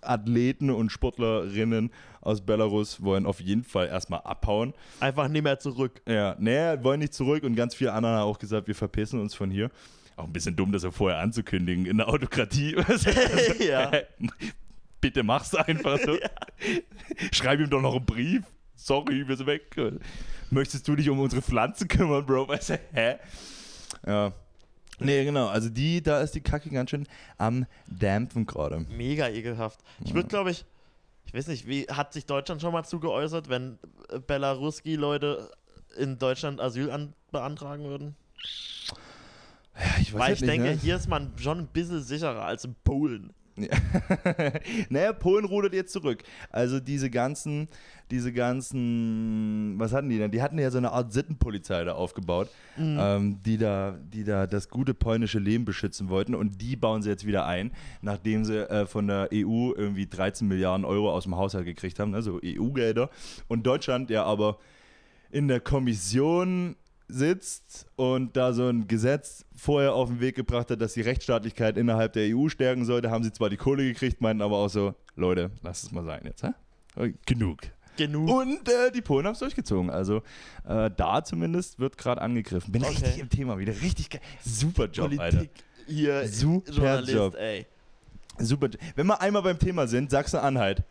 Athleten und Sportlerinnen aus Belarus wollen auf jeden Fall erstmal abhauen. Einfach nie mehr zurück. Ja, nee, wollen nicht zurück und ganz viele andere haben auch gesagt, wir verpissen uns von hier. Auch ein bisschen dumm, das ja vorher anzukündigen in der Autokratie. ja. Bitte mach's einfach so. Schreib ihm doch noch einen Brief. Sorry, wir sind weg. Möchtest du dich um unsere Pflanzen kümmern, Bro? Weißt du, hä? Ja. Nee, genau. Also die, da ist die Kacke ganz schön am Dampfen gerade. Mega ekelhaft. Ich würde, glaube ich, ich weiß nicht, wie hat sich Deutschland schon mal zugeäußert, wenn äh, Belaruski-Leute in Deutschland Asyl an, beantragen würden? Ja, ich weiß Weil ich nicht, denke, ne? hier ist man schon ein bisschen sicherer als in Polen. naja, Polen rudert jetzt zurück. Also diese ganzen, diese ganzen, was hatten die denn? Die hatten ja so eine Art Sittenpolizei da aufgebaut, Mhm. ähm, die, da, die da das gute polnische Leben beschützen wollten und die bauen sie jetzt wieder ein, nachdem sie äh, von der EU irgendwie 13 Milliarden Euro aus dem Haushalt gekriegt haben, also EU-Gelder. Und Deutschland ja aber in der Kommission sitzt und da so ein Gesetz vorher auf den Weg gebracht hat, dass die Rechtsstaatlichkeit innerhalb der EU stärken sollte, haben sie zwar die Kohle gekriegt, meinten aber auch so, Leute, lasst es mal sein jetzt, hä? Genug. Genug. Und äh, die Polen haben es durchgezogen. Also äh, da zumindest wird gerade angegriffen. Bin Okay. richtig im Thema wieder. Richtig geil. Super Job, Alter. Politik hier, Super Journalist, Job. ey. Super. Jo- Wenn wir einmal beim Thema sind, Sachsen-Anhalt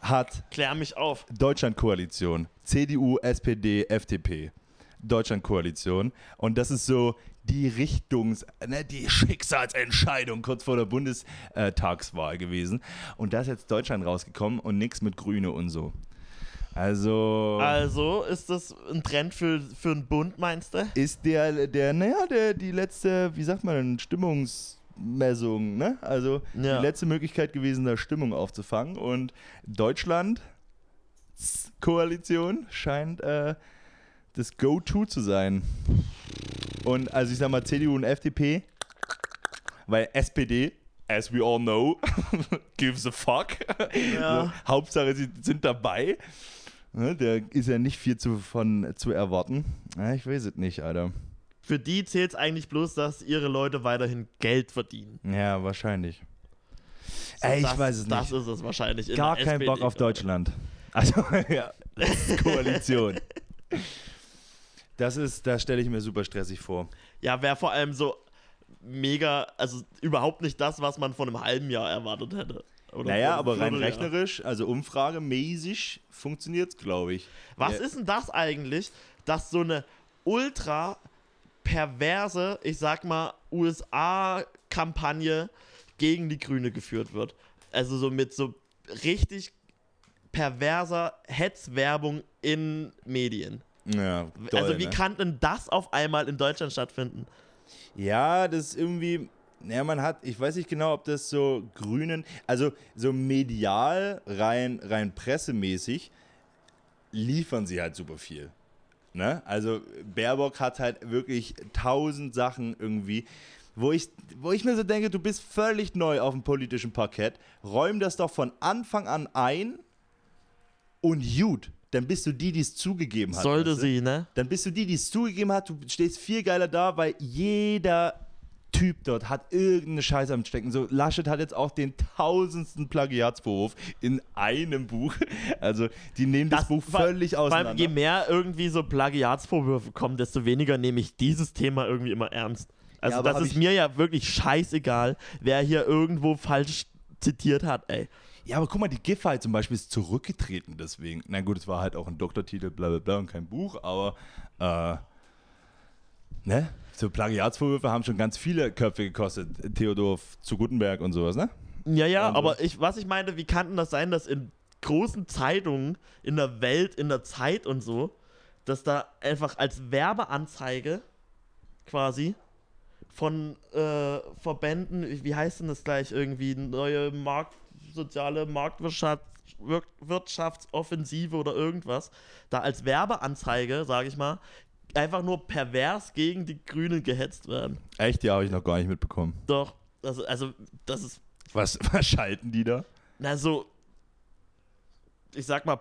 hat Klär mich auf. Deutschlandkoalition. CDU, SPD, FDP. Deutschlandkoalition. Und das ist so die Richtungs-, ne, die Schicksalsentscheidung kurz vor der Bundestagswahl gewesen. Und da ist jetzt Deutschland rausgekommen und nichts mit Grüne und so. Also Also ist das ein Trend für, für einen Bund, meinst du? ist der, der, naja, der, die letzte, wie sagt man, denn, Stimmungsmessung, ne? Also Ja. die letzte Möglichkeit gewesen, da Stimmung aufzufangen. Und Deutschland Koalition scheint äh, das Go-To zu sein. Und also ich sag mal CDU und FDP, weil SPD, as we all know, gives a fuck. Ja. So, Hauptsache, sie sind dabei. Ne, da ist ja nicht viel zu, von, zu erwarten. Ja, ich weiß es nicht, Alter. Für die zählt es eigentlich bloß, dass ihre Leute weiterhin Geld verdienen. Ja, wahrscheinlich. So, Ey, ich das, weiß es Das nicht. ist es wahrscheinlich. in Gar der keinen SPD Bock auf. Deutschland. Also, ja, das Koalition. Das ist, das stelle ich mir super stressig vor. Ja, wäre vor allem so mega, also überhaupt nicht das, was man von einem halben Jahr erwartet hätte. Oder Naja, aber rein rechnerisch, also umfragemäßig, funktioniert es, glaube ich. Was Ja. ist denn das eigentlich, dass so eine ultra perverse, ich sag mal, USA-Kampagne gegen die Grüne geführt wird? Also so mit so richtig perverser Hetzwerbung in Medien. Ja, doll, also wie ne? kann denn das auf einmal in Deutschland stattfinden? Ja, das ist irgendwie. Ja, man hat, ich weiß nicht genau, ob das so Grünen, also so medial, rein, rein pressemäßig, liefern sie halt super viel. Ne? Also Baerbock hat halt wirklich tausend Sachen irgendwie, wo ich, wo ich mir so denke, du bist völlig neu auf dem politischen Parkett, räum das doch von Anfang an ein und gut, dann bist du die, die es zugegeben hat. Sollte weißt du? sie, ne? dann bist du die, die es zugegeben hat. Du stehst viel geiler da, weil jeder Typ dort hat irgendeine Scheiße am Stecken. So, Laschet hat jetzt auch den tausendsten Plagiatsvorwurf in einem Buch. Also, die nehmen das, Buch vor- völlig Vor allem, auseinander. je mehr irgendwie so Plagiatsvorwürfe kommen, desto weniger nehme ich dieses Thema irgendwie immer ernst. Also aber das ist mir ja wirklich scheißegal, wer hier irgendwo falsch zitiert hat, ey. Ja, aber guck mal, die Giffey zum Beispiel ist zurückgetreten deswegen. Na gut, es war halt auch ein Doktortitel, bla bla bla und kein Buch, aber äh, ne? So Plagiatsvorwürfe haben schon ganz viele Köpfe gekostet. Theodor zu Gutenberg und sowas, ne? Ja, ja, Und aber ich, was ich meinte, wie kann denn das sein, dass in großen Zeitungen, in der Welt, in der Zeit und so, dass da einfach als Werbeanzeige quasi von äh, Verbänden, wie wie heißt denn das gleich irgendwie, neue Markt, soziale Marktwirtschaft, Wir- Wirtschaftsoffensive oder irgendwas, da als Werbeanzeige, sage ich mal, einfach nur pervers gegen die Grünen gehetzt werden. Echt? Ja, habe ich noch gar nicht mitbekommen. Doch, also, also das ist Was, was schalten die da? na so, ich sag mal,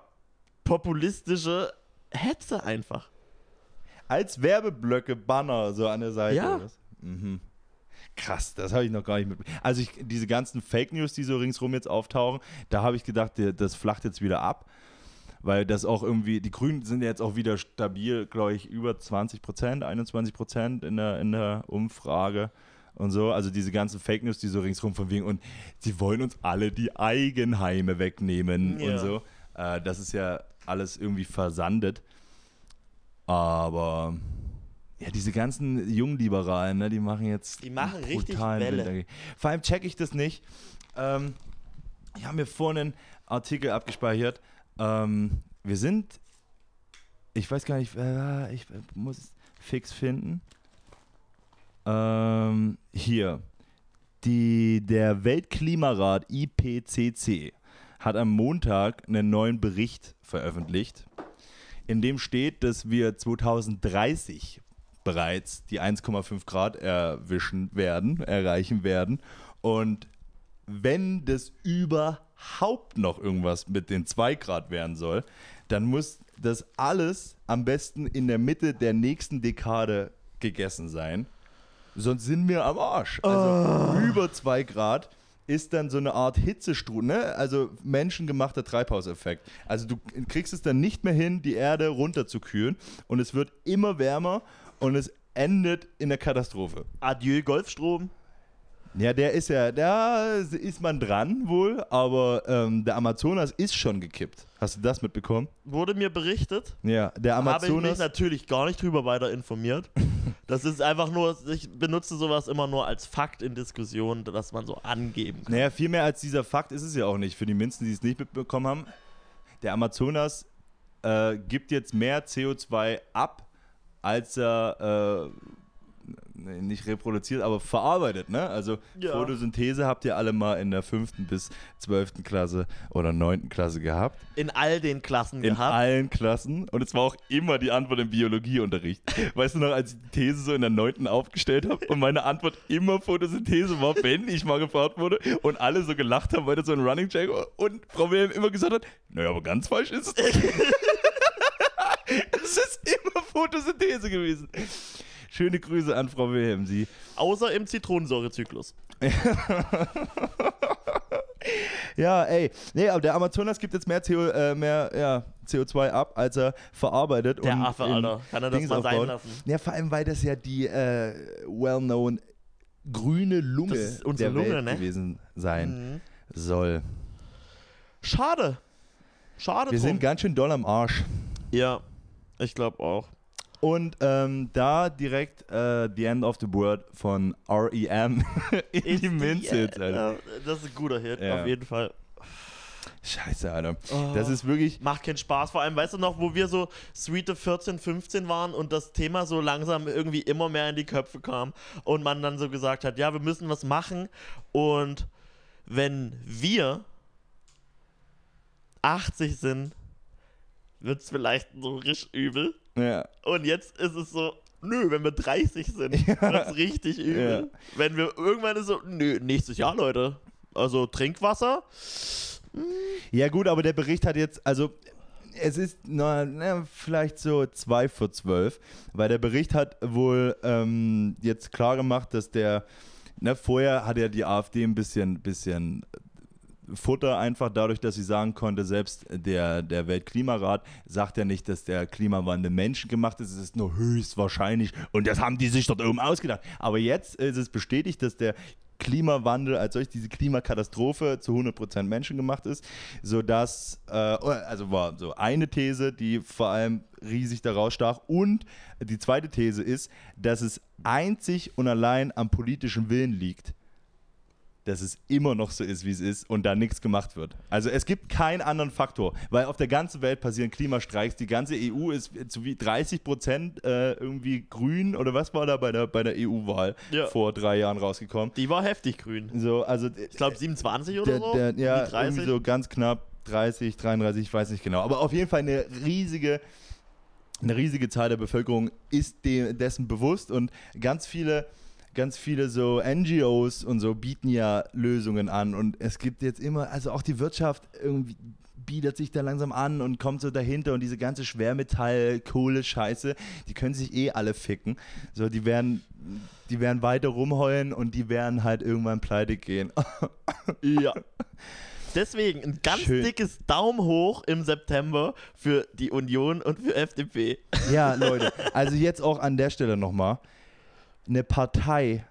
populistische Hetze einfach. Als Werbeblöcke, Banner so an der Seite. Ja. Mhm. Krass, das habe ich noch gar nicht mit. Also ich, diese ganzen Fake News, die so ringsrum jetzt auftauchen, da habe ich gedacht, das flacht jetzt wieder ab. Weil das auch irgendwie, die Grünen sind jetzt auch wieder stabil, glaube ich, über 20 Prozent, 21 Prozent in der, in der Umfrage und so. Also diese ganzen Fake News, die so ringsrum von wegen und sie wollen uns alle die Eigenheime wegnehmen Ja. und so. Äh, das ist ja alles irgendwie versandet. Aber ja, diese ganzen Jungliberalen, ne, die machen jetzt. Die machen richtig Welle. Dagegen. Vor allem check ich das nicht. Ähm, ich habe mir vorhin einen Artikel abgespeichert. Ähm, wir sind. Ich weiß gar nicht, äh, ich muss es fix finden. Ähm, hier. Die, der Weltklimarat IPCC hat am Montag einen neuen Bericht veröffentlicht, in dem steht, dass wir 2030 bereits die 1,5 Grad erwischen werden, erreichen werden. Und wenn das überhaupt noch irgendwas mit den 2 Grad werden soll, dann muss das alles am besten in der Mitte der nächsten Dekade gegessen sein. Sonst sind wir am Arsch. Also über 2 Grad ist dann so eine Art Hitzestrudel, ne? also menschengemachter Treibhauseffekt. Also du kriegst es dann nicht mehr hin, die Erde runterzukühlen und es wird immer wärmer und es endet in der Katastrophe. Adieu Golfstrom. Ja, der ist ja, da ist man dran wohl, aber ähm, der Amazonas ist schon gekippt. Hast du das mitbekommen? Wurde mir berichtet. Ja, der Habe ich mich Amazonas. natürlich gar nicht drüber weiter informiert. Das ist einfach nur, ich benutze sowas immer nur als Fakt in Diskussionen, dass man so angeben kann. Naja, viel mehr als dieser Fakt ist es ja auch nicht. Für die Minzen, die es nicht mitbekommen haben, der Amazonas äh, gibt jetzt mehr CO2 ab, als er äh, nicht reproduziert, aber verarbeitet. Ne? Also Ja. Photosynthese habt ihr alle mal in der fünften bis zwölften Klasse oder neunten Klasse gehabt. In all den Klassen In gehabt. allen Klassen. Und es war auch immer die Antwort im Biologieunterricht. Weißt du noch, als ich die These so in der neunten aufgestellt habe und meine Antwort immer Photosynthese war, wenn ich mal gefragt wurde und alle so gelacht haben, weil das so ein Running Check war und Frau Wilhelm immer gesagt hat, naja, aber ganz falsch ist es Photosynthese gewesen. Schöne Grüße an Frau Wilhelm. Sie Außer im Zitronensäurezyklus. Ja, ey. Nee, aber der Amazonas gibt jetzt mehr, CO, äh, mehr ja, CO2 ab, als er verarbeitet. Der und Affe, Alter. Kann er das Dings mal sein aufbaut. lassen? Ja, vor allem, weil das ja die äh, well-known grüne Lunge Das ist unsere der Lunge, Welt ne? gewesen sein Mhm. soll. Schade. Schade Wir drum. sind ganz schön doll am Arsch. Ja, ich glaube auch. Und ähm, da direkt äh, The End of the Word von R.E.M. in Ist die Minze jetzt, Alter. Das ist ein guter Hit, Ja. auf jeden Fall. Scheiße, Alter. Oh. Das ist wirklich. Macht keinen Spaß. Vor allem, weißt du noch, wo wir so Suite 14, 15 waren und das Thema so langsam irgendwie immer mehr in die Köpfe kam und man dann so gesagt hat, ja, wir müssen was machen und wenn wir 80 sind, wird es vielleicht so richtig übel. Ja. Und jetzt ist es so, nö, wenn wir 30 sind, wird es richtig übel. Wenn wir irgendwann ist so, nö, nächstes Jahr, Leute. Also Trinkwasser. Ja, gut, aber der Bericht hat jetzt, also es ist na, na, vielleicht so zwei vor zwölf, weil der Bericht hat wohl ähm, jetzt klar gemacht, dass der, ne, vorher hat ja die AfD ein bisschen, bisschen Futter einfach dadurch, dass sie sagen konnte, selbst der, der Weltklimarat sagt ja nicht, dass der Klimawandel menschengemacht ist, es ist nur höchstwahrscheinlich und das haben die sich dort oben ausgedacht. Aber jetzt ist es bestätigt, dass der Klimawandel als solch diese Klimakatastrophe zu 100% menschengemacht ist, sodass, äh, also war so eine These, die vor allem riesig daraus stach. Und die zweite These ist, dass es einzig und allein am politischen Willen liegt, dass es immer noch so ist, wie es ist und da nichts gemacht wird. Also es gibt keinen anderen Faktor, weil auf der ganzen Welt passieren Klimastreiks. Die ganze EU ist zu wie 30 Prozent äh, irgendwie grün oder was war da bei der, bei der EU-Wahl Ja. vor drei Jahren rausgekommen. Die war heftig grün. So, also Ich glaube 27 oder der, so. der, ja, Um die 30. irgendwie so ganz knapp 30, 33, ich weiß nicht genau. Aber auf jeden Fall eine riesige, eine riesige Zahl der Bevölkerung ist dem, dessen bewusst und ganz viele, ganz viele so NGOs und so bieten ja Lösungen an und es gibt jetzt immer, also auch die Wirtschaft irgendwie bietet sich da langsam an und kommt so dahinter und diese ganze Schwermetall, Kohle, Scheiße, die können sich eh alle ficken. So, die werden, die werden weiter rumheulen und die werden halt irgendwann pleite gehen. Ja. Deswegen ein ganz Schön. dickes Daumen hoch im September für die Union und für FDP. Ja, Leute, also jetzt auch an der Stelle nochmal. Eine Partei,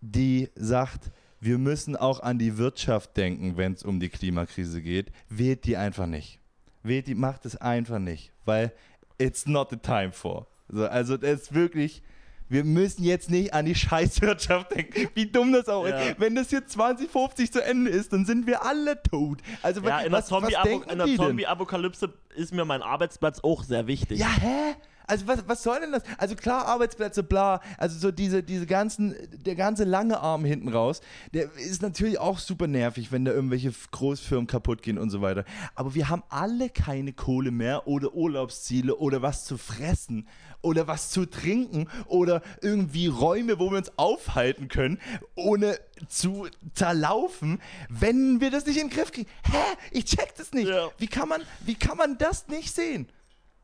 die sagt, wir müssen auch an die Wirtschaft denken, wenn es um die Klimakrise geht, wählt die einfach nicht. Wählt die, macht es einfach nicht, weil it's not the time for. So, also das ist wirklich, wir müssen jetzt nicht an die Scheißwirtschaft denken, wie dumm das auch Ja. ist. Wenn das hier 2050 zu Ende ist, dann sind wir alle tot. Also Ja, in der was, in der? Zombie-Apokalypse ist mir mein Arbeitsplatz auch sehr wichtig. Ja, hä? Also was, was soll denn das? Also klar, Arbeitsplätze, bla, also so diese, diese ganzen, der ganze lange Arm hinten raus, der ist natürlich auch super nervig, wenn da irgendwelche Großfirmen kaputt gehen und so weiter. Aber wir haben alle keine Kohle mehr oder Urlaubsziele oder was zu fressen oder was zu trinken oder irgendwie Räume, wo wir uns aufhalten können, ohne zu zerlaufen, wenn wir das nicht in den Griff kriegen. Hä? Ich check das nicht. Ja. Wie, kann man, wie kann man das nicht sehen?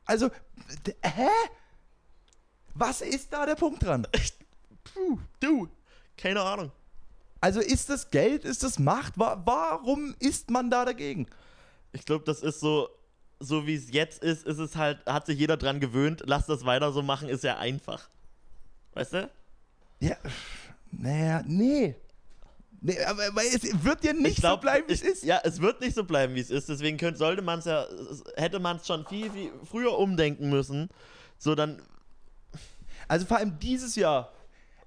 Also, hä? Was ist da der Punkt dran? Puh, du, keine Ahnung. Also ist das Geld, ist das Macht? Wa warum ist man da dagegen? Ich glaube, das ist so, so wie es jetzt ist, ist es halt, hat sich jeder dran gewöhnt, lass das weiter so machen, ist ja einfach. Weißt du? Ja, naja, nee. Nee, aber, es wird ja nicht Ich glaub, so bleiben, wie es ist. Ja, es wird nicht so bleiben, wie es ist. Deswegen könnte, sollte man es ja, hätte man es schon viel, viel früher umdenken müssen. So dann, Also vor allem dieses Jahr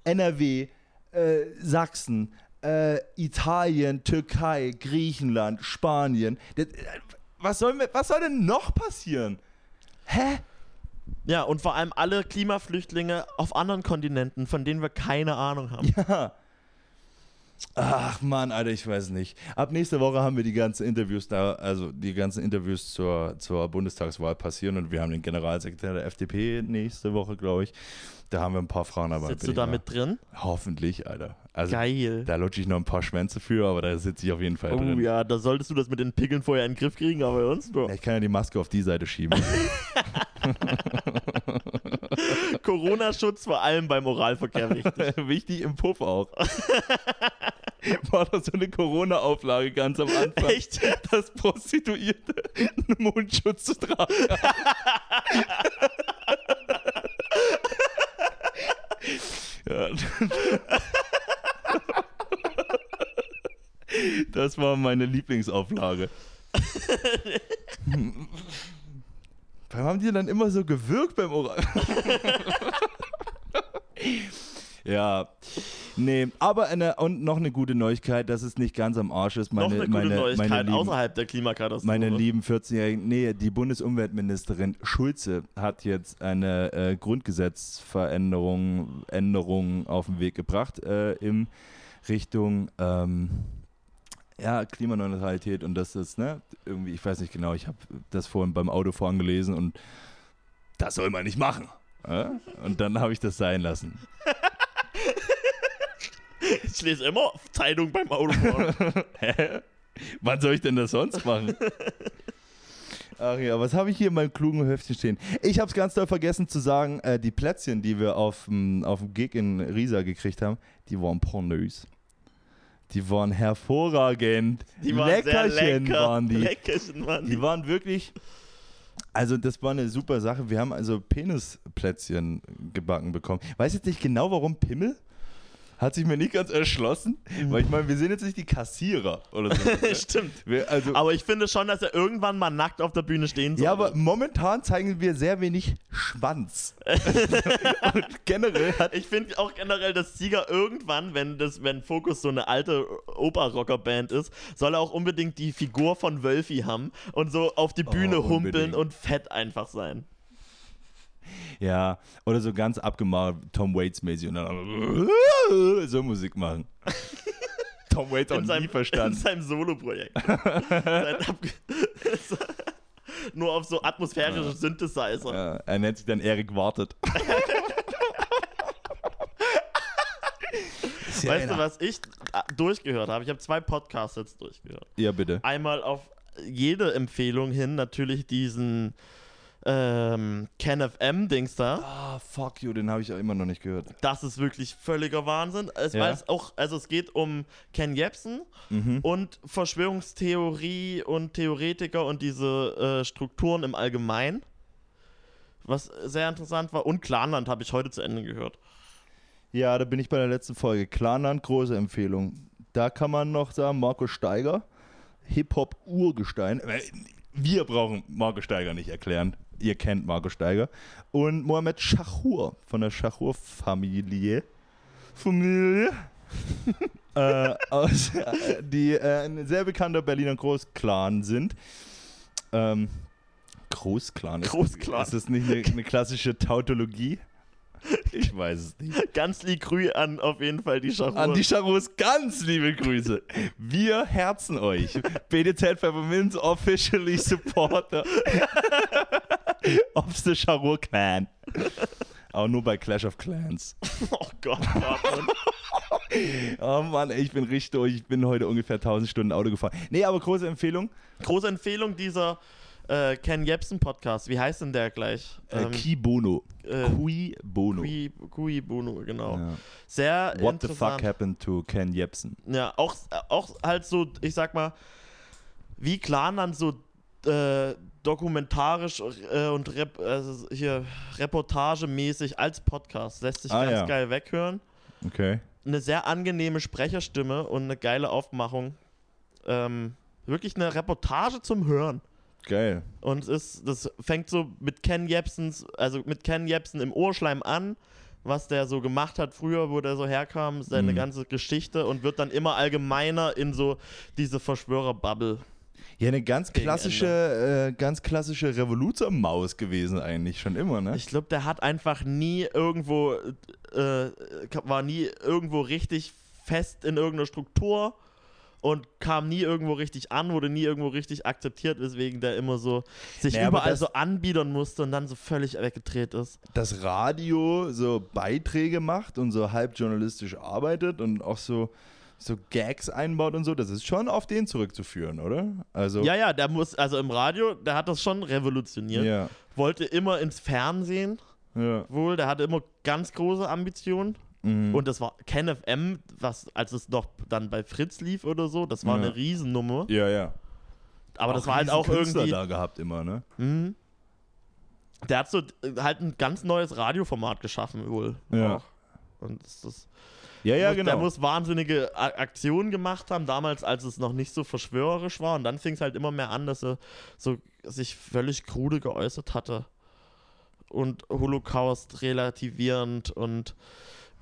NRW, äh, Sachsen, äh, Italien, Türkei, Griechenland, Spanien. Das, äh, was, soll, was soll denn noch passieren? Hä? ja, und vor allem alle Klimaflüchtlinge auf anderen Kontinenten, von denen wir keine Ahnung haben. Ja. Ach man, Alter, ich weiß nicht. Ab nächste Woche haben wir die ganzen Interviews da, also die ganzen Interviews zur, zur Bundestagswahl passieren und wir haben den Generalsekretär der FDP nächste Woche, glaube ich. Da haben wir ein paar Fragen dabei. Sitzt du da mit drin? Hoffentlich, Alter. Also Geil. da lutsche ich noch ein paar Schwänze für, aber da sitze ich auf jeden Fall Oh drin. ja, da solltest du das mit den Pickeln vorher in den Griff kriegen, aber sonst, Bro. Ich kann ja die Maske auf die Seite schieben. Corona-Schutz vor allem beim Oralverkehr wichtig. Wichtig im Puff auch. War doch so eine Corona-Auflage ganz am Anfang. Echt? dass Prostituierte einen Mundschutz zu tragen ja. Das war meine Lieblingsauflage. Warum haben die dann immer so gewirkt beim Oral? ja, nee, aber eine, und noch eine gute Neuigkeit, dass es nicht ganz am Arsch ist. Meine, Noch eine gute meine, Neuigkeit meine lieben, außerhalb der Klimakatastrophe. meine lieben 14-Jährigen, nee, die Bundesumweltministerin Schulze hat jetzt eine äh, Grundgesetzveränderung Änderung auf den Weg gebracht äh, in Richtung ähm, ja, Klimaneutralität und das ist, ne, irgendwie, ich weiß nicht genau, ich habe das vorhin beim Autofahren gelesen und das soll man nicht machen. Äh? Und dann habe ich das sein lassen. Ich lese immer Zeitung beim Autofahren. Hä? Wann soll ich denn das sonst machen? Ach ja, was habe ich hier in meinem klugen Höftchen stehen? Ich habe es ganz doll vergessen zu sagen, äh, die Plätzchen, die wir auf dem Gig in Riesa gekriegt haben, die waren pornös. Die waren hervorragend. Die waren Leckerchen lecker. waren die. Leckerchen waren Die die. waren wirklich. Also, das war eine super Sache. Wir haben also Penisplätzchen gebacken bekommen. Weiß jetzt nicht genau, warum Pimmel. Hat sich mir nicht ganz erschlossen. Weil ich meine, wir sind jetzt nicht die Kassierer oder so. Stimmt. wir, also, Aber ich finde schon, dass er irgendwann mal nackt auf der Bühne stehen soll. ja, aber momentan zeigen wir sehr wenig Schwanz. Und generell hat. ich finde auch generell, dass Sieger irgendwann, wenn das, wenn Focus so eine alte Oper-Rocker-Band ist, soll er auch unbedingt die Figur von Wölfi haben und so auf die Bühne Oh, humpeln und fett einfach sein. Ja, oder so ganz abgemalt Tom Waits-mäßig und dann so Musik machen. Tom Waits auch In seinem, nie in verstanden. seinem Solo-Projekt. Nur auf so atmosphärische Synthesizer. Ja, er nennt sich dann Erik Wartet. Weißt du, was ich durchgehört habe? Ich habe zwei Podcasts jetzt durchgehört. Ja, bitte. Einmal auf jede Empfehlung hin natürlich diesen ähm, KenFM-Dings da. Ah, fuck you, den habe ich auch immer noch nicht gehört. Das ist wirklich völliger Wahnsinn. Es, Ja. Weil es auch, also es geht um Ken Jebsen Mhm. und Verschwörungstheorie und Theoretiker und diese äh, Strukturen im Allgemeinen. Was sehr interessant war. Und Clanland habe ich heute zu Ende gehört. Ja, da bin ich bei der letzten Folge. Clanland, große Empfehlung. Da kann man noch sagen, Marco Steiger, Hip-Hop-Urgestein. Äh, Wir brauchen Marco Steiger nicht erklären. Ihr kennt Marco Steiger. Und Mohamed Schachur von der Schachur-Familie. Familie. äh, aus, äh, die äh, ein sehr bekannter Berliner Großclan sind. Ähm, Großclan. Ist- Großclan. Ist das nicht eine, eine klassische Tautologie? Ich weiß es nicht. Ganz lieb Grü an auf jeden Fall die Scharur. An die Charus ganz liebe Grüße. Wir herzen euch. BDZ Pfefferminz officially supporter of the Charur Clan. Auch nur bei Clash of Clans. oh Gott, Dortmund. Oh Mann, ey, ich bin richtig durch. Ich bin heute ungefähr 1000 Stunden Auto gefahren. Nee, aber große Empfehlung. Große Empfehlung dieser äh, Ken Jebsen Podcast. Wie heißt denn der gleich? Äh, Ki Bono. äh, Qui Bono. Kui, Kui Bono, genau. Ja. Sehr What the interessant. fuck happened to Ken Jebsen? Ja, auch, auch halt so, ich sag mal, wie Clan dann so äh, dokumentarisch äh, und rep also hier reportagemäßig als Podcast lässt sich Ah, ganz ja. geil weghören. Okay. Eine sehr angenehme Sprecherstimme und eine geile Aufmachung. Ähm, wirklich eine Reportage zum Hören. Geil. Und es ist, das fängt so mit Ken Jebsens, also mit Ken Jebsen im Ohrschleim an, was der so gemacht hat früher, wo der so herkam, seine Mhm. ganze Geschichte und wird dann immer allgemeiner in so diese Verschwörerbubble. Ja, eine ganz klassische, äh, ganz klassische Revoluzer-Maus gewesen eigentlich schon immer, ne? Ich glaube, der hat einfach nie irgendwo, äh, war nie irgendwo richtig fest in irgendeiner Struktur und kam nie irgendwo richtig an, wurde nie irgendwo richtig akzeptiert, weswegen der immer so sich Naja, überall das- so anbiedern musste und dann so völlig weggedreht ist. das Radio so Beiträge macht und so halb journalistisch arbeitet und auch so, so Gags einbaut und so, das ist schon auf den zurückzuführen, oder? Also, Ja, ja, der muss, also im Radio, der hat das schon revolutioniert. ja, Wollte immer ins Fernsehen ja. wohl, der hatte immer ganz große Ambitionen. Mhm. Und das war Ken FM, was, als es noch dann bei Fritz lief oder so, das war Ja. eine Riesennummer. ja, ja. Aber das war halt auch Riesenkünstler irgendwie. da gehabt immer, ne? Mhm. Der hat so äh, halt ein ganz neues Radioformat geschaffen, wohl. Ja. Auch. Und das, das Ja, ja, muss, genau. der muss wahnsinnige Aktionen gemacht haben, damals, als es noch nicht so verschwörerisch war. Und dann fing es halt immer mehr an, dass er so sich völlig krude geäußert hatte. Und Holocaust relativierend und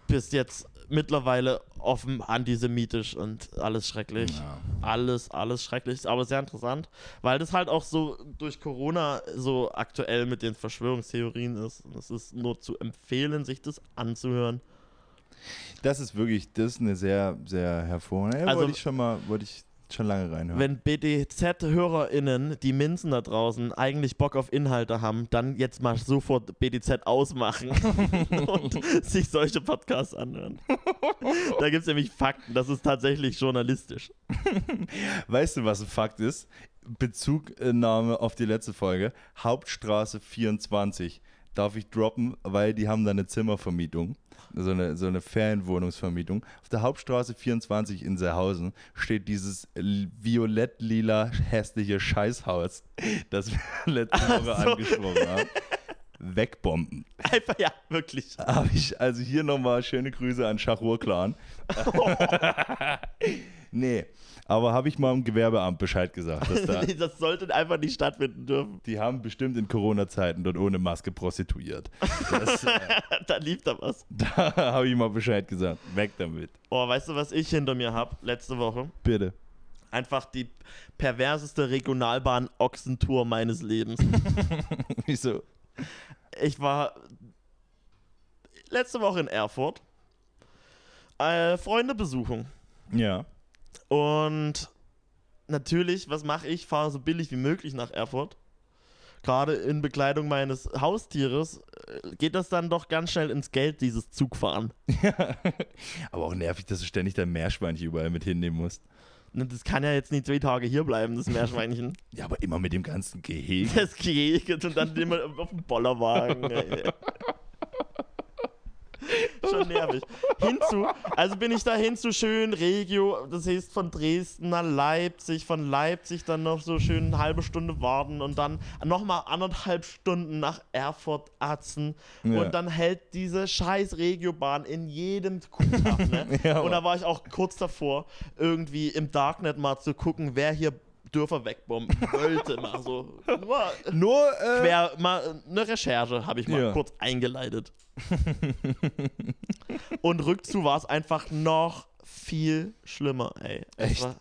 bis jetzt mittlerweile offen antisemitisch und alles schrecklich. Ja. Alles, alles schrecklich, aber sehr interessant, weil das halt auch so durch Corona so aktuell mit den Verschwörungstheorien ist. Und es ist nur zu empfehlen, sich das anzuhören. Das ist wirklich, das ist eine sehr, sehr hervorragende. Ja, Also- wollte ich schon mal, wollte ich schon lange reinhören. Wenn BDZ-HörerInnen, die Minzen da draußen, eigentlich Bock auf Inhalte haben, dann jetzt mal sofort BDZ ausmachen und sich solche Podcasts anhören. da gibt es nämlich Fakten, das ist tatsächlich journalistisch. Weißt du, was ein Fakt ist? Bezugnahme auf die letzte Folge. Hauptstraße 24 darf ich droppen, weil die haben da eine Zimmervermietung. So eine, so eine Ferienwohnungsvermietung. Auf der Hauptstraße 24 in Seehausen steht dieses violett-lila hässliche Scheißhaus, das wir letzte Woche so. angesprochen haben. Wegbomben. Einfach, ja, wirklich. Habe ich also hier nochmal schöne Grüße an Schachur-Clan. nee, aber habe ich mal im Gewerbeamt Bescheid gesagt, dass da das sollte einfach nicht stattfinden dürfen. Die haben bestimmt in Corona-Zeiten dort ohne Maske prostituiert. Das, äh, da lief da was. da habe ich mal Bescheid gesagt. Weg damit. Oh, weißt du, was ich hinter mir habe letzte Woche? Bitte. Einfach die perverseste Regionalbahn-Ochsentour meines Lebens. Wieso? Ich war letzte Woche in Erfurt. Äh, Freunde besuchen. Ja. Und natürlich, was mache ich? Fahre so billig wie möglich nach Erfurt. Gerade in Bekleidung meines Haustieres äh, geht das dann doch ganz schnell ins Geld, dieses Zugfahren. Aber auch nervig, dass du ständig dein Meerschweinchen überall mit hinnehmen musst. Und Das kann ja jetzt nicht zwei Tage hier bleiben, das Meerschweinchen. Ja, aber immer mit dem ganzen Gehege. Das geht und dann immer auf dem Bollerwagen. Schon nervig. Hinzu, also bin ich da hinzu schön Regio, das heißt von Dresden nach Leipzig, von Leipzig dann noch so schön eine halbe Stunde warten und dann nochmal anderthalb Stunden nach Erfurt Atzen Ja. und dann hält diese scheiß Regiobahn in jedem Kuh ab, ne? Ja, und da war ich auch kurz davor, irgendwie im Darknet mal zu gucken, wer hier Dörfer wegbomben wollte. mal so. Nur, Nur, äh, quer, mal eine Recherche habe ich mal Ja. kurz eingeleitet. Und rückzu war es einfach noch viel schlimmer, ey. Es Echt? War,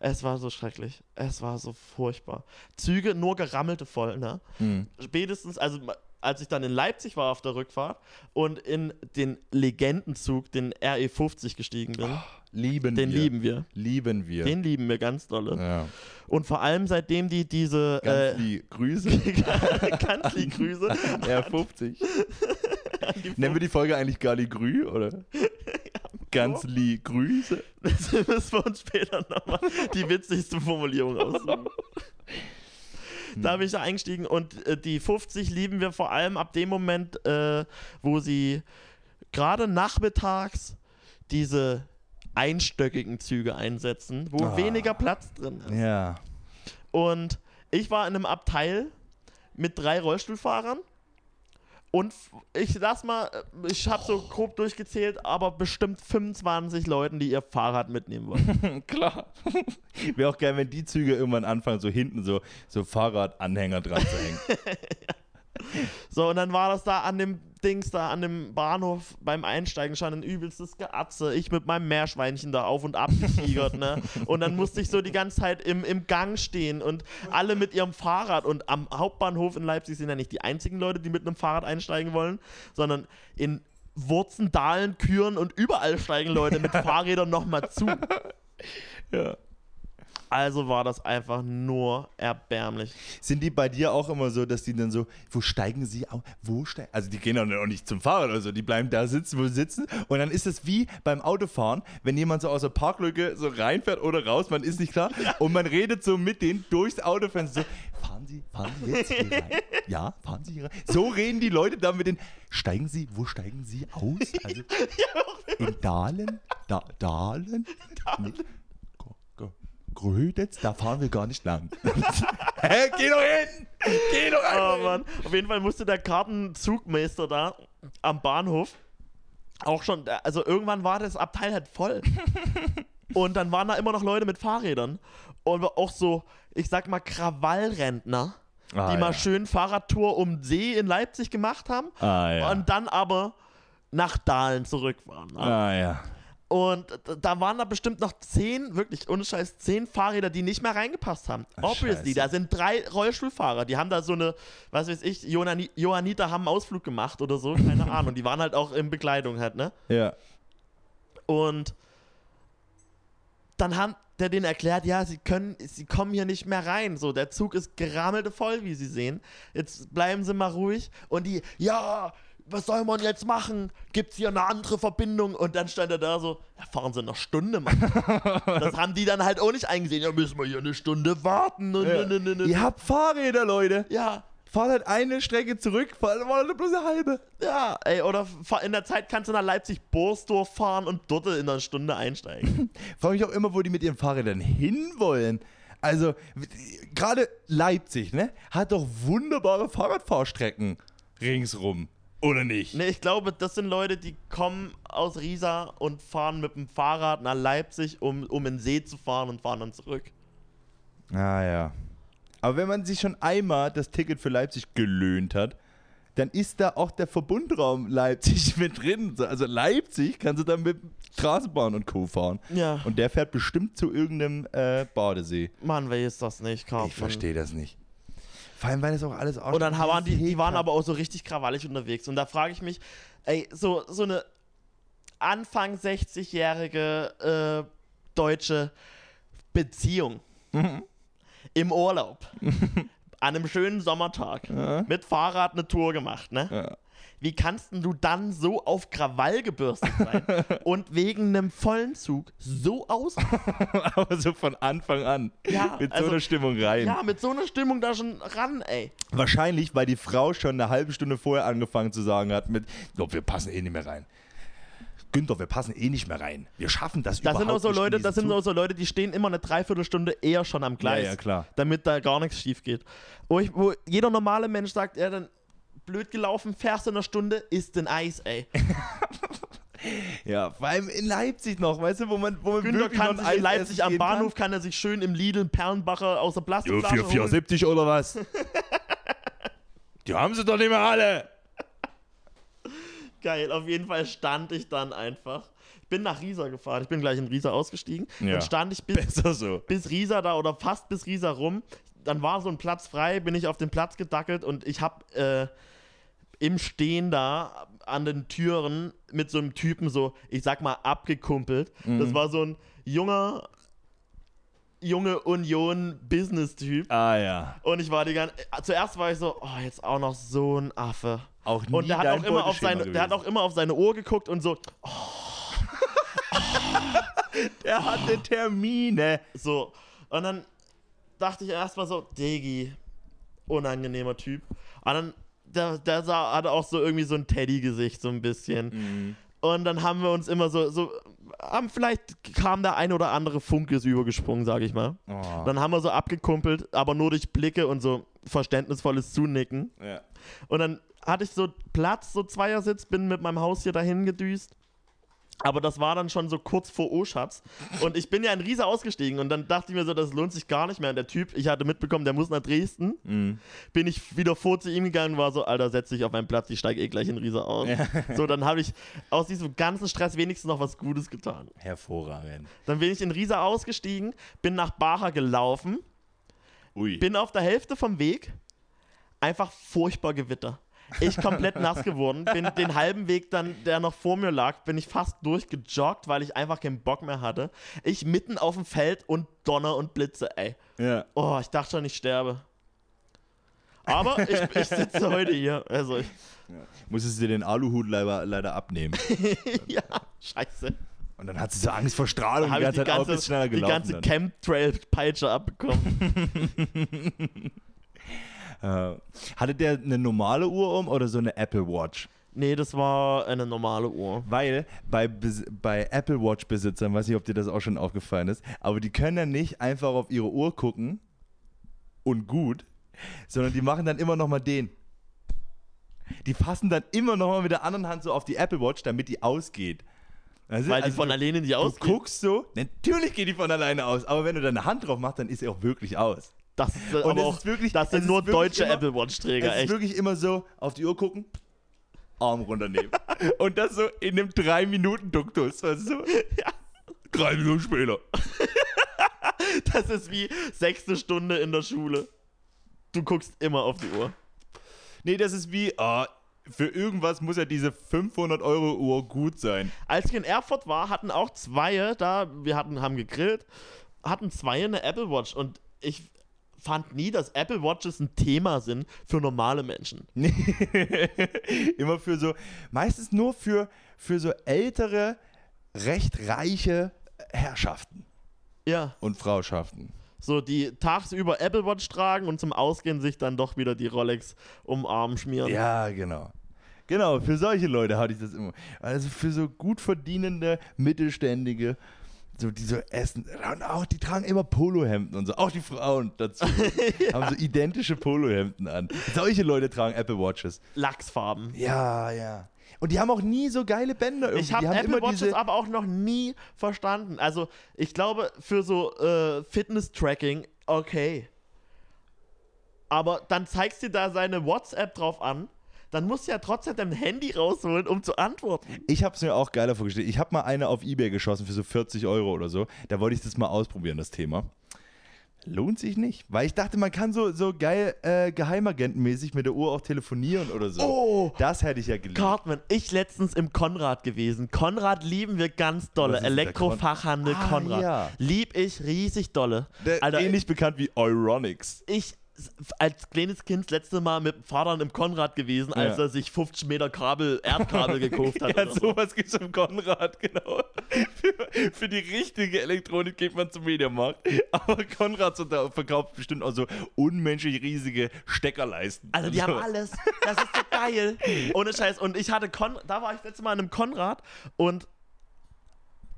es war so schrecklich. Es war so furchtbar. Züge nur gerammelte voll, ne? hm. Spätestens, also als ich dann in Leipzig war auf der Rückfahrt und in den Legendenzug, den RE50 gestiegen bin, lieben den wir. lieben wir. Lieben wir. Den lieben wir ganz dolle. ja. Und vor allem seitdem die diese Ganz äh. Grüße. ganz lieb Grüße. R50. Nennen wir die Folge eigentlich Gali Grü, oder? Ganz lieb Grüße. Das müssen wir uns später nochmal die witzigste Formulierung aussuchen. Da bin ich da eingestiegen und äh, die 50 lieben wir vor allem ab dem Moment, äh, wo sie gerade nachmittags diese einstöckigen Züge einsetzen, wo Ah. weniger Platz drin ist. Ja. Und ich war in einem Abteil mit drei Rollstuhlfahrern. Und ich lass mal, ich habe so grob durchgezählt, aber bestimmt 25 Leuten, die ihr Fahrrad mitnehmen wollen. Klar. Wäre auch geil, wenn die Züge irgendwann anfangen, so hinten so, so Fahrradanhänger dran zu hängen. So, und dann war das da an dem Dings da, an dem Bahnhof beim Einsteigen schon ein übelstes Geatze. Ich mit meinem Meerschweinchen da auf und ab getigert, ne? Und dann musste ich so die ganze Zeit im, im Gang stehen und alle mit ihrem Fahrrad. Und am Hauptbahnhof in Leipzig sind ja nicht die einzigen Leute, die mit einem Fahrrad einsteigen wollen, sondern in Wurzen, Dahlen, Küren und überall steigen Leute mit Fahrrädern nochmal zu. ja. Also war das einfach nur erbärmlich. Sind die bei dir auch immer so, dass die dann so, wo steigen sie auf? Wo steigen? Also die gehen dann auch nicht zum Fahrrad oder so, die bleiben da sitzen, wo sie sitzen. Und dann ist es wie beim Autofahren, wenn jemand so aus der Parklücke so reinfährt oder raus, man ist nicht klar. Und man redet so mit denen durchs Autofenster so, fahren Sie, fahren Sie jetzt hier rein? Ja, fahren Sie hier rein? So reden die Leute dann mit den, steigen Sie, wo steigen Sie aus? Also in Dahlen? Da, Dahlen? Nee. Gröditz, da fahren wir gar nicht lang. Hä, geh doch hin! Geh doch Oh einfach hin! Mann. Auf jeden Fall musste der Kartenzugmeister da am Bahnhof auch schon, also irgendwann war das Abteil halt voll. Und dann waren da immer noch Leute mit Fahrrädern. Und auch so, ich sag mal, Krawallrentner, Ah, die mal ja. schön Fahrradtour um See in Leipzig gemacht haben Ah, ja. und dann aber nach Dahlen zurück waren. ne? Ah, ja. Und da waren da bestimmt noch zehn, wirklich ohne Scheiß, zehn Fahrräder, die nicht mehr reingepasst haben. Ach, Obviously, Scheiße. da sind drei Rollstuhlfahrer, die haben da so eine, was weiß ich, Johani Johanniter haben einen Ausflug gemacht oder so, keine Ahnung. Die waren halt auch in Bekleidung halt, ne? Ja. Und dann hat der denen erklärt, ja, sie können, sie kommen hier nicht mehr rein. So, der Zug ist gerammelte voll, wie sie sehen. Jetzt bleiben sie mal ruhig. Und die, ja, was soll man jetzt machen? Gibt's hier eine andere Verbindung? Und dann stand er da so, ja, fahren sie eine Stunde, Mann. das haben die dann halt auch nicht eingesehen. Ja, müssen wir hier eine Stunde warten. Ja. und, und, und. Ihr habt Fahrräder, Leute. ja, Fahrt halt eine Strecke zurück, fahrt fahrt bloß eine halbe. ja, ey, oder in der Zeit kannst du nach Leipzig-Borsdorf fahren und dort in einer Stunde einsteigen. Frage mich auch immer, wo die mit ihren Fahrrädern hinwollen. Also, gerade Leipzig, ne, hat doch wunderbare Fahrradfahrstrecken ringsrum. Oder nicht? Ne, ich glaube, das sind Leute, die kommen aus Riesa und fahren mit dem Fahrrad nach Leipzig, um, um in den See zu fahren und fahren dann zurück. Ah ja. Aber wenn man sich schon einmal das Ticket für Leipzig gelöhnt hat, dann ist da auch der Verbundraum Leipzig mit drin. So, Also Leipzig kannst du dann mit Straßenbahn und Co. fahren. Ja. Und der fährt bestimmt zu irgendeinem äh, Badesee. Mann, wer ist das nicht? Kaufmann. Ich verstehe das nicht. Vor allem, weil das auch alles auch Und dann waren die, die waren aber auch so richtig krawallig unterwegs. Und da frage ich mich, ey, so, so eine Anfang 60-jährige äh, deutsche Beziehung Mhm. im Urlaub an einem schönen Sommertag mit Fahrrad eine Tour gemacht, ne? Ja. Wie kannst du dann so auf Krawall gebürstet sein und wegen einem vollen Zug so aus? aber so von Anfang an. Ja, mit so also- einer Stimmung rein. Ja, mit so einer Stimmung da schon ran, ey. Wahrscheinlich, weil die Frau schon eine halbe Stunde vorher angefangen zu sagen hat mit, "Jo, wir passen eh nicht mehr rein. Günther, wir passen eh nicht mehr rein. Wir schaffen das, Das überhaupt sind auch so nicht Leute, das sind Zug." auch so Leute, die stehen immer eine Dreiviertelstunde eher schon am Gleis. Ja, ja, klar. Damit da gar nichts schief geht. Wo, ich, wo jeder normale Mensch sagt, ja, dann blöd gelaufen, fährst du eine Stunde, isst ein Eis, ey. Ja, vor allem in Leipzig noch, weißt du, wo man, wo man Günther wirklich kann noch sich in Leipzig am Bahnhof, kann. er sich schön im Lidl Perlenbacher aus der Plastikflasche holen. 470 oder was? Die haben sie doch nicht mehr alle. Geil, auf jeden Fall stand ich dann einfach. Ich bin nach Riesa gefahren. Ich bin gleich in Riesa ausgestiegen. Ja. Dann stand ich bis, so. bis Riesa da oder fast bis Riesa rum. Dann war so ein Platz frei, bin ich auf den Platz gedackelt und ich habe äh, im Stehen da an den Türen mit so einem Typen so, ich sag mal, abgekumpelt. Das war so ein junger, junge Union-Business-Typ. Ah ja. Und ich war die ganze. Zuerst war ich so, oh, jetzt auch noch so ein Affe. Auch nie Und der hat, auch immer auf seine, der hat gewesen. auch immer auf seine Uhr geguckt und so, Der hatte Termine. so. Und dann dachte ich erstmal so, Digi, unangenehmer Typ. Und dann, der, der sah, hatte auch so irgendwie so ein Teddy-Gesicht, so ein bisschen. Mhm. Und dann haben wir uns immer so, so, haben vielleicht kam der ein oder andere Funke ist übergesprungen, sag ich mal. Oh. Dann haben wir so abgekumpelt, aber nur durch Blicke und so verständnisvolles Zunicken. Ja. Und dann hatte ich so Platz, so Zweiersitz, bin mit meinem Haus hier dahin gedüst. Aber das war dann schon so kurz vor Oschatz. Und ich bin ja in Riese ausgestiegen und dann dachte ich mir so, das lohnt sich gar nicht mehr. Und der Typ, ich hatte mitbekommen, der muss nach Dresden. Mhm. Bin ich wieder vor zu ihm gegangen und war so, Alter, setz dich auf meinen Platz, ich steige eh gleich in Riese aus. So, dann habe ich aus diesem ganzen Stress wenigstens noch was Gutes getan. Hervorragend. Dann bin ich in Riese ausgestiegen, bin nach Baja gelaufen, Ui. bin auf der Hälfte vom Weg, einfach furchtbar Gewitter. Ich komplett nass geworden, bin den halben Weg dann, der noch vor mir lag, bin ich fast durchgejoggt, weil ich einfach keinen Bock mehr hatte. Ich mitten auf dem Feld und Donner und Blitze, ey. ja. Oh, ich dachte schon, ich sterbe. Aber ich, ich sitze heute hier. Also, ich, Musstest du dir den Aluhut leider, leider abnehmen. ja, scheiße. Und dann hat sie so Angst vor Strahlung Da die ganze die Zeit auch ganze, ist schneller die gelaufen. ganze dann. Chemtrail-Peitsche abbekommen. Äh, hatte der eine normale Uhr um oder so eine Apple Watch? nee, das war eine normale Uhr. Weil bei, bei Apple Watch Besitzern, weiß nicht, ob dir das auch schon aufgefallen ist, aber die können ja nicht einfach auf ihre Uhr gucken und gut, sondern die machen dann immer noch mal den. Die fassen dann immer noch mal mit der anderen Hand so auf die Apple Watch, damit die ausgeht. Also, Weil die also von du- alleine nicht Du ausgeht. guckst so, natürlich geht die von alleine aus, aber wenn du deine Hand drauf machst, dann ist sie auch wirklich aus. Das, ist, Und aber auch, wirklich- das sind nur deutsche immer- Apple Watch-Träger, es ist echt. wirklich immer so, auf die Uhr gucken, Arm runternehmen. Und das so in einem 3-Minuten-Duktus, weißt du? Ja. Drei Minuten später. Das ist wie sechste Stunde in der Schule. Du guckst immer auf die Uhr. Nee, das ist wie, ah, für irgendwas muss ja diese 500-Euro-Uhr gut sein. Als ich in Erfurt war, hatten auch zwei da, wir hatten, haben gegrillt, hatten zwei eine Apple Watch und ich fand nie, dass Apple Watches ein Thema sind für normale Menschen. Immer für so, meistens nur für, für so ältere, recht reiche Herrschaften Ja, und Frauschaften. so die tagsüber Apple Watch tragen und zum Ausgehen sich dann doch wieder die Rolex um Arm schmieren. Ja, genau. Genau, für solche Leute hatte ich das immer. Also für so gut verdienende, mittelständige, so die so essen. Und auch, die tragen immer Polohemden und so. Auch die Frauen dazu. Haben so identische Polohemden an. Solche Leute tragen Apple Watches. Lachsfarben. Ja, ja. Und die haben auch nie so geile Bänder irgendwie. Ich habe die haben Apple Watches diese. aber auch noch nie verstanden. Also, ich glaube, für so äh, Fitness-Tracking, okay. Aber dann zeigst du da seine WhatsApp drauf an, dann musst du ja trotzdem dein Handy rausholen, um zu antworten. Ich habe es mir auch geiler vorgestellt. Ich habe mal eine auf Ebay geschossen für so 40 Euro oder so. Da wollte ich das mal ausprobieren, das Thema. Lohnt sich nicht. Weil ich dachte, man kann so, so geil äh, geheimagentenmäßig mit der Uhr auch telefonieren oder so. Oh, Das hätte ich ja geliebt. Cartman, ich letztens im Konrad gewesen. Konrad lieben wir ganz dolle. Elektrofachhandel Kon- Ah, Konrad. ja. Lieb ich riesig dolle. Der, Alter, ähnlich bekannt wie Euronics. ich als kleines Kind das letzte Mal mit dem Vater im Konrad gewesen, als Ja. er sich 50 Meter Kabel, Erdkabel gekauft hat. Ja, so. sowas gibt es im Konrad, genau. Für, für die richtige Elektronik geht man zum Mediamarkt. Aber Konrad so, verkauft bestimmt auch so unmenschlich riesige Steckerleisten. Also die Und haben so. alles. Das ist so geil. Ohne Scheiß. Und ich hatte Kon da war ich letztes Mal in einem Konrad und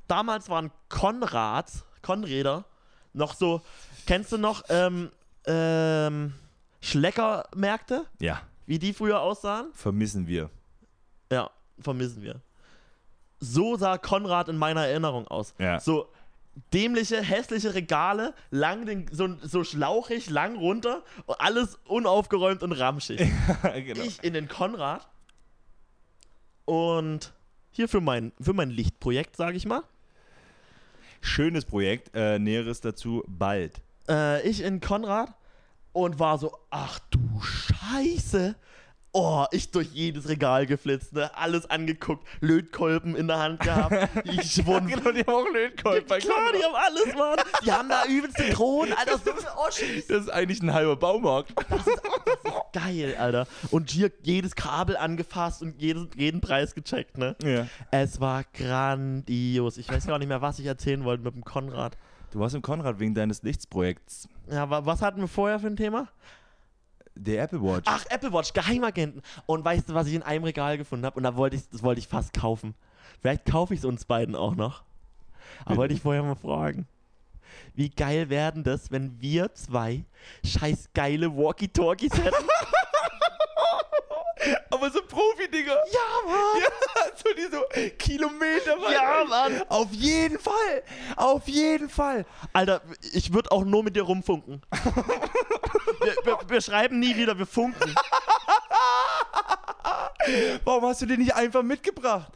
damals waren Konrads, Konräder, noch so, kennst du noch, ähm, ähm, Schleckermärkte, Ja, wie die früher aussahen? vermissen wir. Ja, vermissen wir. so sah Konrad in meiner Erinnerung aus. Ja. So dämliche, hässliche Regale, lang den, so, so schlauchig, lang runter, und alles unaufgeräumt und ramschig. genau. Ich in den Konrad und hier für mein, für mein Lichtprojekt, sage ich mal. Schönes Projekt, äh, Näheres dazu bald. Äh, ich in Konrad und war so, ach du Scheiße. Oh, ich durch jedes Regal geflitzt, ne? Alles angeguckt, Lötkolben in der Hand gehabt. Ich wurde genau, die haben auch Lötkolben bei Klar, die haben alles, Mann. Die haben da übelste Drohnen, Alter, so viele Oschis. Das ist eigentlich ein halber Baumarkt. Geil, Alter. Und hier jedes Kabel angefasst und jeden, jeden Preis gecheckt, ne? Ja. Es war grandios. Ich weiß gar nicht mehr, was ich erzählen wollte mit dem Konrad. Du warst im Konrad wegen deines Lichtsprojekts. Ja, wa- was hatten wir vorher für ein Thema? Der Apple Watch. Ach, Apple Watch, Geheimagenten. Und weißt du, was ich in einem Regal gefunden habe? Und da wollte ich, das wollte ich fast kaufen. Vielleicht kaufe ich es uns beiden auch noch. Aber wollte ich vorher mal fragen. Wie geil werden das, wenn wir zwei scheiß geile Walkie-Talkies hätten? Aber so Profi-Dinger. ja, Mann! Ja, so die so Kilometer weit. Ja, Mann! Auf jeden Fall. Auf jeden Fall. Alter, ich würde auch nur mit dir rumfunken. wir, wir, wir schreiben nie wieder, wir funken. Warum hast du den nicht einfach mitgebracht?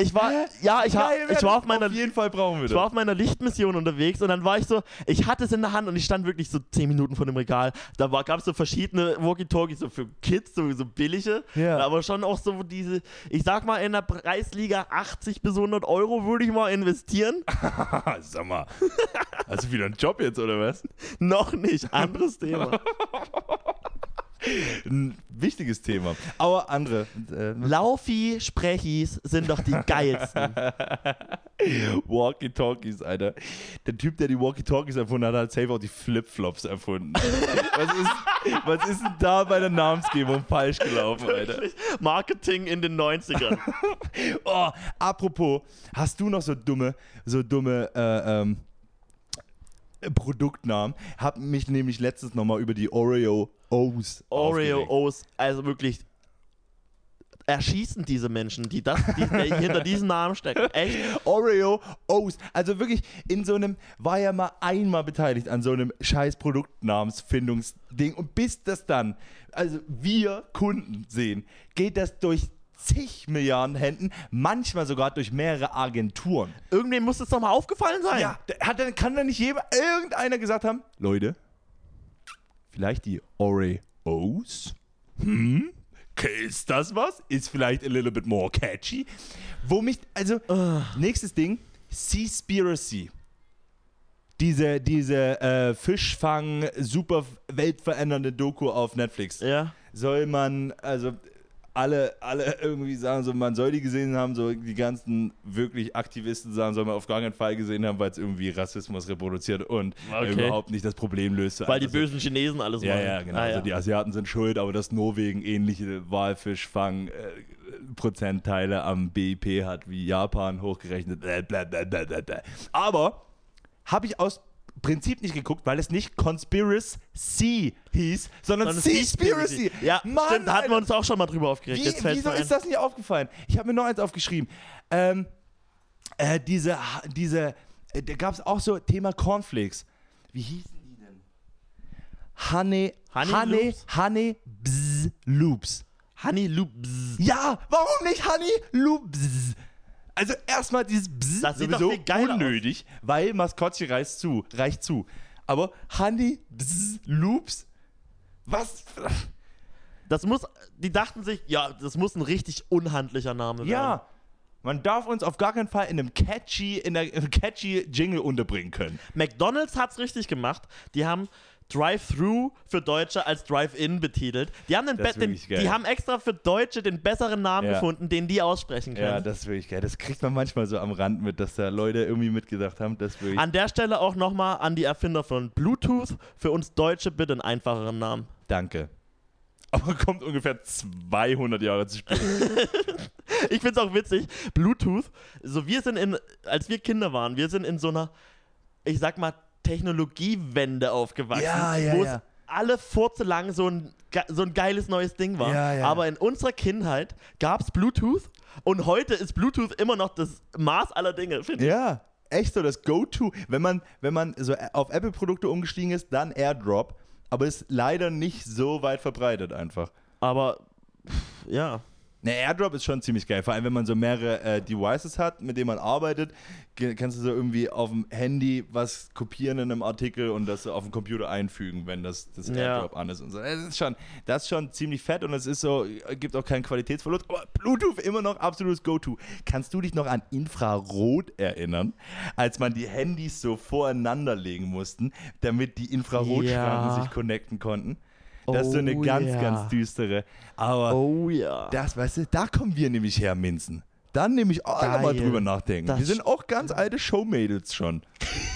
Ich war, ja, ich, ha, ich war auf meiner Auf jeden Fall brauchen wir Ich das. war auf meiner Lichtmission unterwegs und dann war ich so, ich hatte es in der Hand und ich stand wirklich so 10 Minuten vor dem Regal. Da gab es so verschiedene Walkie-Talkies, so für Kids, so, so billige, Ja. aber schon auch so diese, ich sag mal in der Preisliga 80 bis 100 Euro würde ich mal investieren. Sag mal. Hast du wieder einen Job jetzt oder was? Noch nicht, anderes Thema. Ein wichtiges Thema. Aber andere. Äh, Laufi Sprechis sind doch die geilsten. Walkie-Talkies, Alter. Der Typ, der die Walkie-Talkies erfunden hat, hat safe auch die Flip-Flops erfunden. was, ist, was ist denn da bei der Namensgebung falsch gelaufen, Alter? Marketing in den 90ern. Oh, apropos, hast du noch so dumme, so dumme äh, ähm, Produktnamen? Hab mich nämlich letztens nochmal über die Oreo O's Oreo aufgeregt. O's, also wirklich erschießen diese Menschen, die das, die, die hinter diesem Namen stecken. Echt? Oreo O's. Also wirklich in so einem, war ja mal einmal beteiligt an so einem scheiß Produktnamensfindungsding. Und bis das dann, also wir Kunden sehen, geht das durch zig Milliarden Händen, manchmal sogar durch mehrere Agenturen. Irgendwem muss es doch mal aufgefallen sein. Ja, hat, dann kann da nicht jemand, irgendeiner gesagt haben, Leute, vielleicht die Oreos? Hm? Ist das was? Ist vielleicht a little bit more catchy. Wo mich, also, nächstes Ding, Seaspiracy. Diese, diese äh, Fischfang, super weltverändernde Doku auf Netflix. Ja. Soll man, also alle, alle irgendwie sagen, so, man soll die gesehen haben, so die ganzen wirklich Aktivisten sagen, soll man auf gar keinen Fall gesehen haben, weil es irgendwie Rassismus reproduziert und Okay. überhaupt nicht das Problem löst. Weil die Also, bösen Chinesen alles ja, machen. ja, genau. Ah, Also die Asiaten sind schuld, aber dass Norwegen ähnliche Walfischfang äh, Prozentteile am BIP hat wie Japan hochgerechnet. Bla, bla, bla, bla, bla, bla. Aber habe ich aus Prinzip nicht geguckt, weil es nicht Conspiracy hieß, sondern Sondern Seaspiracy. Ja, Mann, stimmt, da hatten wir uns auch schon mal drüber aufgeregt. Wie, wieso ist das nicht aufgefallen? Ich habe mir noch eins aufgeschrieben. Ähm, äh, diese, diese, äh, da gab es auch so Thema Cornflakes. Wie hießen die denn? Honey, Honey Honey, Loops? Honey Bzz Loops. Honey Loops. Ja, warum nicht Honey Loops? Also erstmal dieses Bzz Das sowieso unnötig, weil Maskottchen reicht zu, reicht zu. Aber Honey Bzz Loops? Was? Das muss, die dachten sich, ja, das muss ein richtig unhandlicher Name werden. Ja, man darf uns auf gar keinen Fall in einem catchy, in einem catchy Jingle unterbringen können. McDonalds hat's richtig gemacht. Die haben Drive-Thru für Deutsche als Drive-In betitelt. Die haben, den den, die haben extra für Deutsche den besseren Namen Ja. gefunden, den die aussprechen können. Ja, das ist wirklich geil. Das kriegt man manchmal so am Rand mit, dass da Leute irgendwie mitgedacht haben. Das wirklich. An der Stelle auch nochmal an die Erfinder von Bluetooth. Für uns Deutsche bitte einen einfacheren Namen. Danke. Aber kommt ungefähr 200 Jahre zu spät. Ich find's auch witzig. Bluetooth, so wir sind in, als wir Kinder waren, wir sind in so einer, ich sag mal, Technologiewende aufgewachsen. Ja, ja, wo ja. es alle Furze lang so ein so ein geiles neues Ding war. Ja, ja. Aber in unserer Kindheit gab es Bluetooth und heute ist Bluetooth immer noch das Maß aller Dinge, finde ich. Ja, echt so das Go-To. Wenn man, wenn man so auf Apple-Produkte umgestiegen ist, dann AirDrop. Aber ist leider nicht so weit verbreitet einfach. Aber pff, ja. Ne, AirDrop ist schon ziemlich geil, vor allem wenn man so mehrere äh, Devices hat, mit denen man arbeitet, kannst du so irgendwie auf dem Handy was kopieren in einem Artikel und das so auf dem Computer einfügen, wenn das, das Ja. AirDrop an ist und so. Das ist schon, das ist schon ziemlich fett und es ist so, gibt auch keinen Qualitätsverlust, aber Bluetooth immer noch absolutes Go-To. Kannst du dich noch an Infrarot erinnern, als man die Handys so voreinander legen mussten, damit die Infrarotstrahlen Ja. sich connecten konnten? Das ist so eine Oh ganz, ja. ganz düstere. Aber Oh ja. das, weißt du, da kommen wir nämlich her, Minzen. Dann nämlich auch mal drüber nachdenken. Das wir sind auch ganz alte Showmädels schon.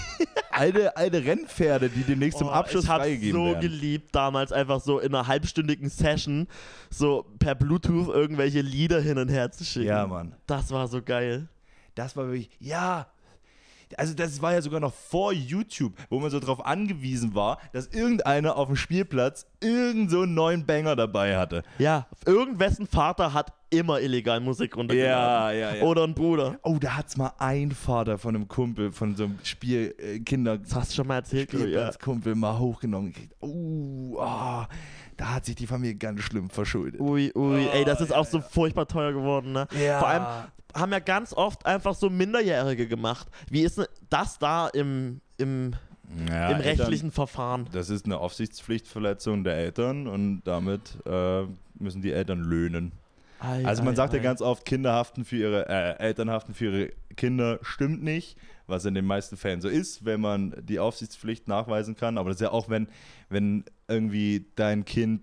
alte, alte Rennpferde, die demnächst zum Oh, Abschluss ich freigegeben so werden. geliebt, damals einfach so in einer halbstündigen Session so per Bluetooth irgendwelche Lieder hin und her zu schicken. Ja, Mann. Das war so geil. Das war wirklich, ja. Also das war ja sogar noch vor YouTube, wo man so darauf angewiesen war, dass irgendeiner auf dem Spielplatz irgend so einen neuen Banger dabei hatte. Ja, irgendwessen Vater hat immer illegal Musik runtergeladen. Ja, ja, ja. Oder ein Bruder. Oh, da hat's mal ein Vater von einem Kumpel, von so einem Spiel, äh, Kinder, Das hast du schon mal erzählt, Chloe, ja. Spielplatzkumpel mal hochgenommen gekriegt. Uh, ah, da hat sich die Familie ganz schlimm verschuldet. Ui, ui, ey, das ist auch so furchtbar teuer geworden, ne? Ja. Vor allem haben ja ganz oft einfach so Minderjährige gemacht. Wie ist denn das da im, im, Ja, im Eltern- rechtlichen Verfahren? Das ist eine Aufsichtspflichtverletzung der Eltern und damit äh, müssen die Eltern löhnen. Ei, Also man ei, sagt ja ei. ganz oft, Kinder haften für ihre, äh, Eltern haften für ihre Kinder, stimmt nicht, was in den meisten Fällen so ist, wenn man die Aufsichtspflicht nachweisen kann. Aber das ist ja auch, wenn, wenn irgendwie dein Kind,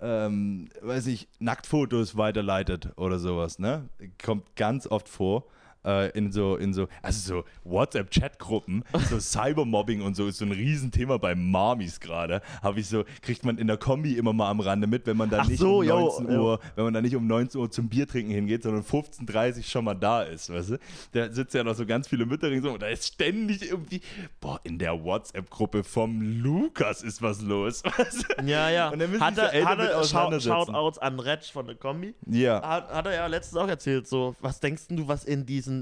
ähm, weiß ich, Nacktfotos weiterleitet oder sowas, ne? Kommt ganz oft vor. Äh, In so, in so, also so WhatsApp-Chat-Gruppen, so Cybermobbing und so ist so ein Riesenthema bei Mamis gerade. Habe ich so, kriegt man in der Kombi immer mal am Rande mit, wenn man dann Ach nicht so, um jo, 19 jo. Uhr wenn man da nicht um 19 Uhr zum Biertrinken hingeht, sondern 15.30 Uhr schon mal da ist, weißt du? Da sitzen ja noch so ganz viele Mütter ringsum und da ist ständig irgendwie, boah, in der WhatsApp-Gruppe vom Lukas ist was los, weißt du? Ja, ja. Und dann müssen hat er, Eltern hat mit er Shout-. Shoutouts an Retsch von der Kombi. Ja. Hat, hat er ja letztens auch erzählt, so, was denkst du, was in diesen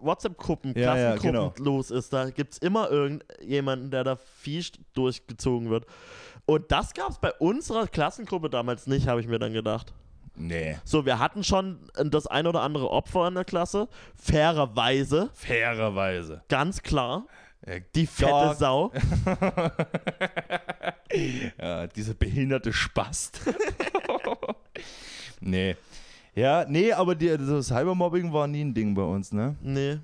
WhatsApp-Gruppen, Ja, ja, Klassengruppen genau. los ist? Da gibt es immer irgendjemanden, der da fies durchgezogen wird. Und das gab es bei unserer Klassengruppe damals nicht, habe ich mir dann gedacht. Nee. So, wir hatten schon das ein oder andere Opfer in der Klasse, fairerweise, Fairerweise. ganz klar. Ja, Die fette Gott. Sau. Ja, dieser behinderte Spast. nee. Ja, nee, aber die, so Cybermobbing war nie ein Ding bei uns, ne? Nee.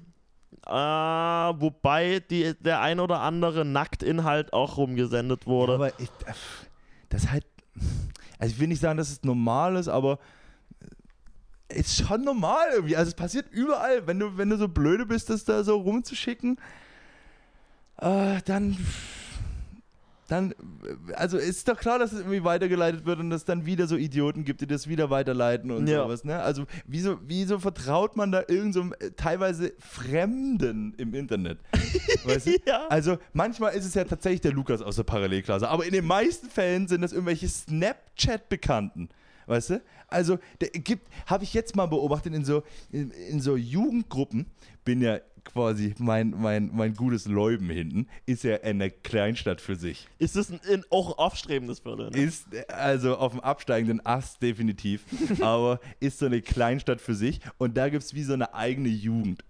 Ah, wobei die, der ein oder andere Nacktinhalt auch rumgesendet wurde. Aber ich, das halt, also ich will nicht sagen, dass es normal ist, aber ist schon normal irgendwie. Also es passiert überall, wenn du, wenn du so blöde bist, das da so rumzuschicken, äh, dann, dann, also ist doch klar, dass es irgendwie weitergeleitet wird und dass es dann wieder so Idioten gibt, die das wieder weiterleiten und Ja. sowas, ne? Also wieso, wieso vertraut man da irgend so äh, teilweise Fremden im Internet? Weißt du? Ja. Also manchmal ist es ja tatsächlich der Lukas aus der Parallelklasse, aber in den meisten Fällen sind das irgendwelche Snapchat-Bekannten. Weißt du? Also, gibt, habe ich jetzt mal beobachtet in so, in, in so Jugendgruppen, bin ja quasi mein, mein, mein gutes Leuben hinten, ist ja eine Kleinstadt für sich. Ist es ein, in, auch ein aufstrebendes Viertel? Ne? Ist also auf dem absteigenden Ast definitiv, aber ist so eine Kleinstadt für sich und da gibt es wie so eine eigene Jugend.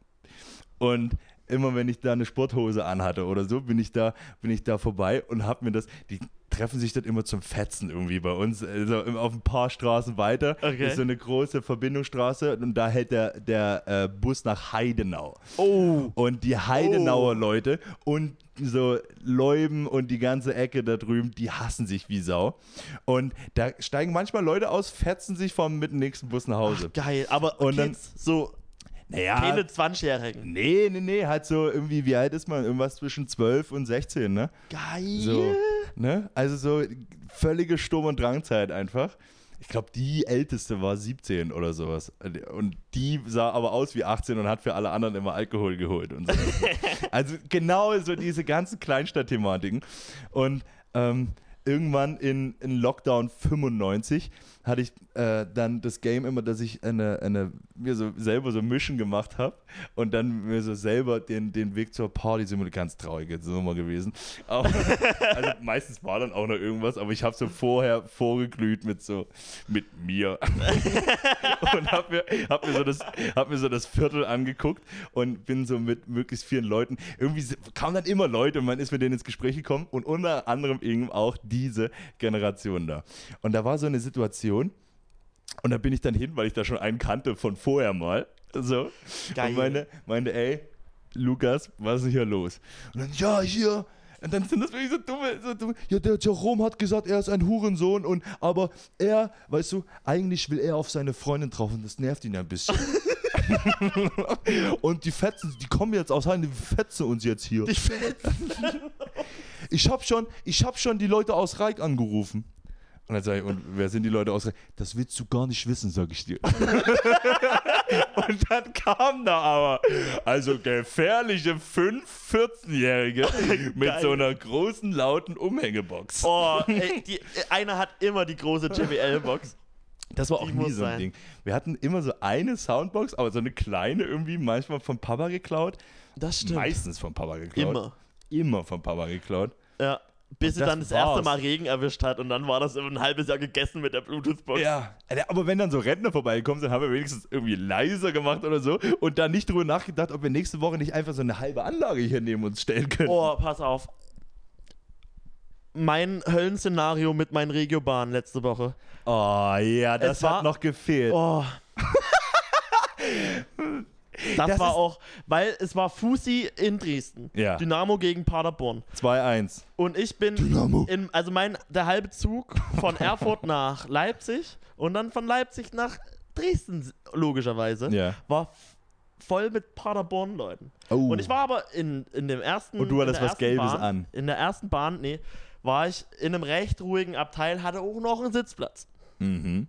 Und immer wenn ich da eine Sporthose anhatte oder so, bin ich da, bin ich da vorbei und hab mir das, die treffen sich dort immer zum Fetzen irgendwie bei uns, also auf ein paar Straßen weiter, Okay. ist so eine große Verbindungsstraße und da hält der, der äh, Bus nach Heidenau. Oh. Und die Heidenauer Oh. Leute und so Leuben und die ganze Ecke da drüben, die hassen sich wie Sau. Und da steigen manchmal Leute aus, fetzen sich vom mit dem nächsten Bus nach Hause. Geil, aber Und dann- Kids, so naja, keine 20-Jährigen. nee, nee, nee, halt so irgendwie, wie alt ist man? Irgendwas zwischen 12 und 16, ne? Geil. So, ne? Also so völlige Sturm- und Drangzeit einfach. Ich glaube, die älteste war 17 oder sowas. Und die sah aber aus wie 18 und hat für alle anderen immer Alkohol geholt und so. also genau so diese ganzen Kleinstadtthematiken. Und ähm, irgendwann in, in Lockdown 95 hatte ich äh, dann das Game immer, dass ich eine, eine, mir so selber so Mission gemacht habe und dann mir so selber den, den Weg zur Party, immer eine ganz traurige Nummer gewesen. Aber, also meistens war dann auch noch irgendwas, aber ich habe so vorher vorgeglüht mit so, mit mir. und habe mir, hab mir, so das, hab mir so das Viertel angeguckt und bin so mit möglichst vielen Leuten, irgendwie kamen dann immer Leute und man ist mit denen ins Gespräch gekommen und unter anderem eben auch diese Generation da. Und da war so eine Situation und da bin ich dann hin, weil ich da schon einen kannte von vorher mal. So. Geil. Und meine, meinte, ey, Lukas, was ist hier los? Und dann, ja, hier. Und dann sind das wirklich so dumme, so dumme. Ja, der Jerome hat gesagt, er ist ein Hurensohn und aber er, weißt du, eigentlich will er auf seine Freundin drauf und das nervt ihn ein bisschen. und die Fetzen, die kommen jetzt aus Heim, die fetzen uns jetzt hier. Ich fetz. Ich hab schon, ich hab schon die Leute aus Reik angerufen. Und dann sag ich, und wer sind die Leute aus? Das willst du gar nicht wissen, sag ich dir. und dann kam da aber, also gefährliche 5 14-Jährige mit Geil. so einer großen, lauten Umhängebox. Oh, ey, die, einer hat immer die große JBL-Box. Das war auch die nie so ein sein. Ding. Wir hatten immer so eine Soundbox, aber so eine kleine irgendwie, manchmal vom Papa geklaut. Das Meistens vom Papa geklaut. Immer. Immer vom Papa geklaut. Ja. Bis sie dann das erste war's. Mal Regen erwischt hat und dann war das ein halbes Jahr gegessen mit der Bluetooth-Box. Ja, aber wenn dann so Rentner vorbeigekommen sind, haben wir wenigstens irgendwie leiser gemacht oder so und dann nicht drüber nachgedacht, ob wir nächste Woche nicht einfach so eine halbe Anlage hier neben uns stellen können. Oh, pass auf. Mein Höllenszenario mit meinen Regiobahnen letzte Woche. Oh, ja, das Es war- hat noch gefehlt. Oh. Das, Das war auch, weil es war Fusi in Dresden. Ja. Dynamo gegen Paderborn. 2-1. Und ich bin Dynamo. in, also mein, der halbe Zug von Erfurt nach Leipzig und dann von Leipzig nach Dresden, logischerweise, Ja. war voll mit Paderborn-Leuten. Oh. Und ich war aber in, in dem ersten. Und du in hattest der was ersten Gelbes Bahn, an. In der ersten Bahn, nee, war ich in einem recht ruhigen Abteil, hatte auch noch einen Sitzplatz. Mhm.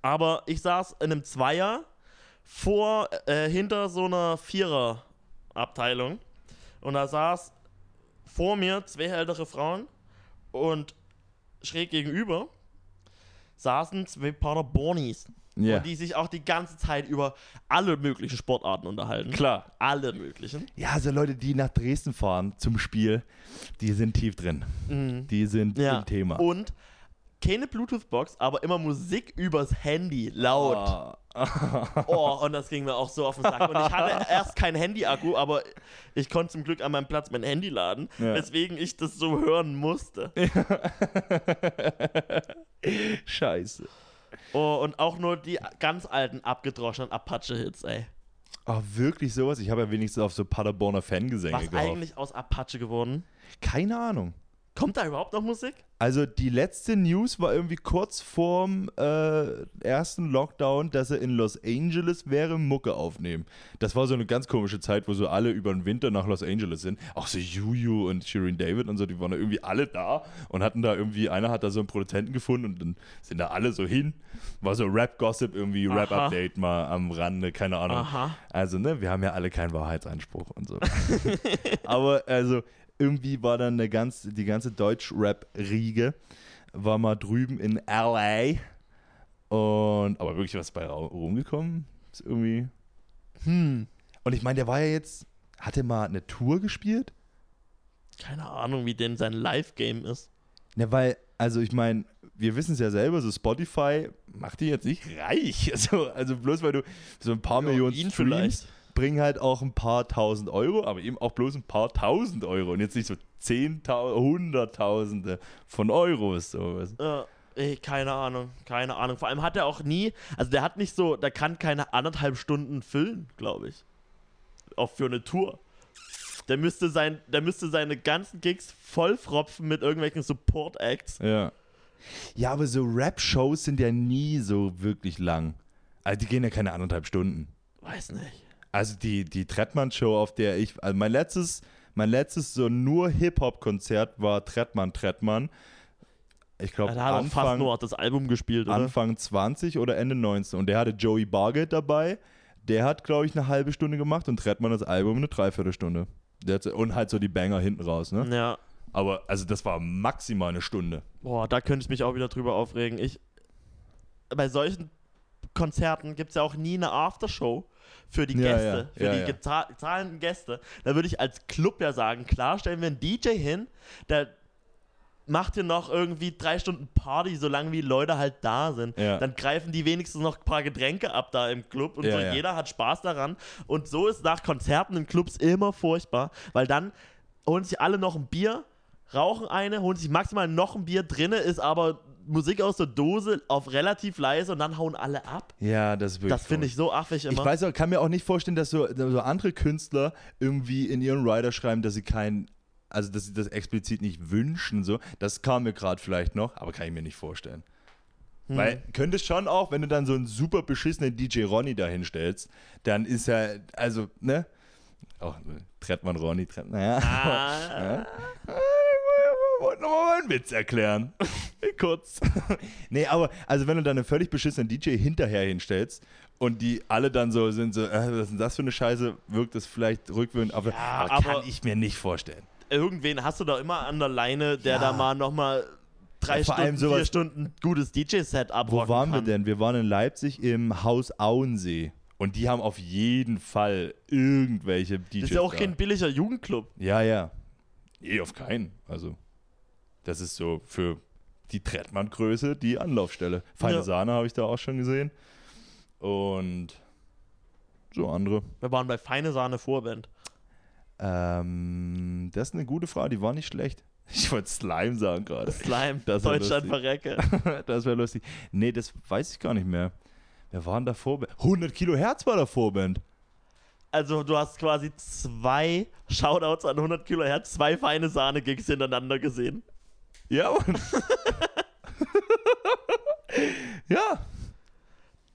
Aber ich saß in einem Zweier vor, äh, hinter so einer Vierer-Abteilung. Und da saß vor mir zwei ältere Frauen und schräg gegenüber saßen zwei Paderbornis. Ja. Und die sich auch die ganze Zeit über alle möglichen Sportarten unterhalten. Klar. Alle möglichen. Ja, also Leute, die nach Dresden fahren zum Spiel, die sind tief drin. Die sind Ja. im Thema. Und keine Bluetooth-Box, aber immer Musik übers Handy, laut. Ah. Oh, und das ging mir auch so auf den Sack. Und ich hatte erst kein Handy-Akku, aber ich konnte zum Glück an meinem Platz mein Handy laden, Ja. weswegen ich das so hören musste. Scheiße. Oh, und auch nur die ganz alten, abgedroschenen Apache-Hits, ey. Oh, wirklich sowas? Ich habe ja wenigstens auf so Paderborner Fangesänge Was gehofft. eigentlich aus Apache geworden? Keine Ahnung. Kommt da überhaupt noch Musik? Also die letzte News war irgendwie kurz vorm äh, ersten Lockdown, dass er in Los Angeles wäre, Mucke aufnehmen. Das war so eine ganz komische Zeit, wo so alle über den Winter nach Los Angeles sind. Auch so Juju und Shirin David und so, die waren da irgendwie alle da und hatten da irgendwie, einer hat da so einen Produzenten gefunden und dann sind da alle so hin. War so Rap-Gossip, irgendwie. Rap-Update mal am Rande, keine Ahnung. Aha. Also, ne, wir haben ja alle keinen Wahrheitsanspruch und so. Aber also, irgendwie war dann eine ganz, die ganze Deutsch-Rap-Riege war mal drüben in LA. Und, aber wirklich was bei rumgekommen? Ist irgendwie. Hm. Und ich meine, der war ja jetzt, hat er mal eine Tour gespielt? Keine Ahnung, wie denn sein Live-Game ist. Ne, weil, also ich meine, wir wissen es ja selber, so Spotify macht die jetzt nicht reich. Also, also bloß weil du so ein paar Millionen ihn Streams vielleicht. Bringen halt auch ein paar tausend Euro, aber eben auch bloß ein paar tausend Euro und jetzt nicht so Zehntausende, Hunderttausende von Euros. So. weißt du? Äh, ey, keine Ahnung, keine Ahnung. Vor allem hat er auch nie, also der hat nicht so, der kann keine anderthalb Stunden füllen, glaube ich. Auch für eine Tour. Der müsste, sein, der müsste seine ganzen Gigs vollfropfen mit irgendwelchen Support-Acts. Ja. Ja, aber so Rap-Shows sind ja nie so wirklich lang. Also die gehen ja keine anderthalb Stunden. Weiß nicht. Also die, die Trettmann-Show, auf der ich, also mein letztes, mein letztes so nur Hip-Hop-Konzert war Trettmann, Trettmann. Ich glaube, Er hat auch fast Anfang, nur das Album gespielt, oder? Anfang 20 oder Ende 19. Und der hatte Joey Bargeld dabei. Der hat, glaube ich, eine halbe Stunde gemacht und Trettmann das Album eine Dreiviertelstunde. Und halt so die Banger hinten raus, ne? Ja. Aber also das war maximal eine Stunde. Boah, da könnte ich mich auch wieder drüber aufregen. Ich, bei solchen Konzerten gibt es ja auch nie eine Aftershow für die Ja, Gäste, ja, für ja, die ja. geza- zahlenden Gäste. Da würde ich als Club ja sagen, klar, stellen wir einen DJ hin, der macht hier noch irgendwie drei Stunden Party, solange wie Leute halt da sind. Ja. Dann greifen die wenigstens noch ein paar Getränke ab da im Club und Ja, so. ja. Jeder hat Spaß daran. Und so ist nach Konzerten in Clubs immer furchtbar, weil dann holen sich alle noch ein Bier, rauchen eine, holen sich maximal noch ein Bier, drinne ist aber Musik aus der Dose auf relativ leise und dann hauen alle ab. Ja, das ist wirklich. Das finde ich so affig immer. Ich weiß auch, kann mir auch nicht vorstellen, dass so, so andere Künstler irgendwie in ihren Rider schreiben, dass sie keinen, also dass sie das explizit nicht wünschen. So. Das kam mir gerade vielleicht noch, aber kann ich mir nicht vorstellen. Hm. Weil könnte schon auch, wenn du dann so einen super beschissenen DJ Ronny da hinstellst, dann ist er, also, ne? Auch äh, Trettmann Ronny, Trettmann, naja. Ah, Ich wollte nochmal einen Witz erklären. Kurz. nee, aber also wenn du dann einen völlig beschissenen DJ hinterher hinstellst und die alle dann so sind, so, äh, was ist denn das für eine Scheiße, wirkt das vielleicht rückwirkend, aber, Ja, aber, aber- kann ich mir nicht vorstellen. irgendwen hast du da immer an der Leine, der Ja. da mal nochmal drei Ja, Stunden, vier sowas- Stunden gutes DJ-Set Wo abrocken waren wir kann. denn? Wir waren in Leipzig im Haus Auensee. Und die haben auf jeden Fall irgendwelche DJs. Das ist ja auch da. kein billiger Jugendclub. Ja, ja. Nee, auf keinen. Also, das ist so für die Trettmann-Größe die Anlaufstelle. Feine Ja. Sahne habe ich da auch schon gesehen. Und so andere. Wir waren bei Feine Sahne Vorband. Ähm, das ist eine gute Frage, die war nicht schlecht. Ich wollte Slime sagen gerade. Slime, Das Deutschland verrecke. das wäre lustig. Nee, das weiß ich gar nicht mehr. Wer war denn da Vorband? 100 Kilohertz war da Vorband. Also du hast quasi zwei Shoutouts an 100 Kilohertz, zwei feine Sahne-Gigs hintereinander gesehen. Ja, Mann. ja.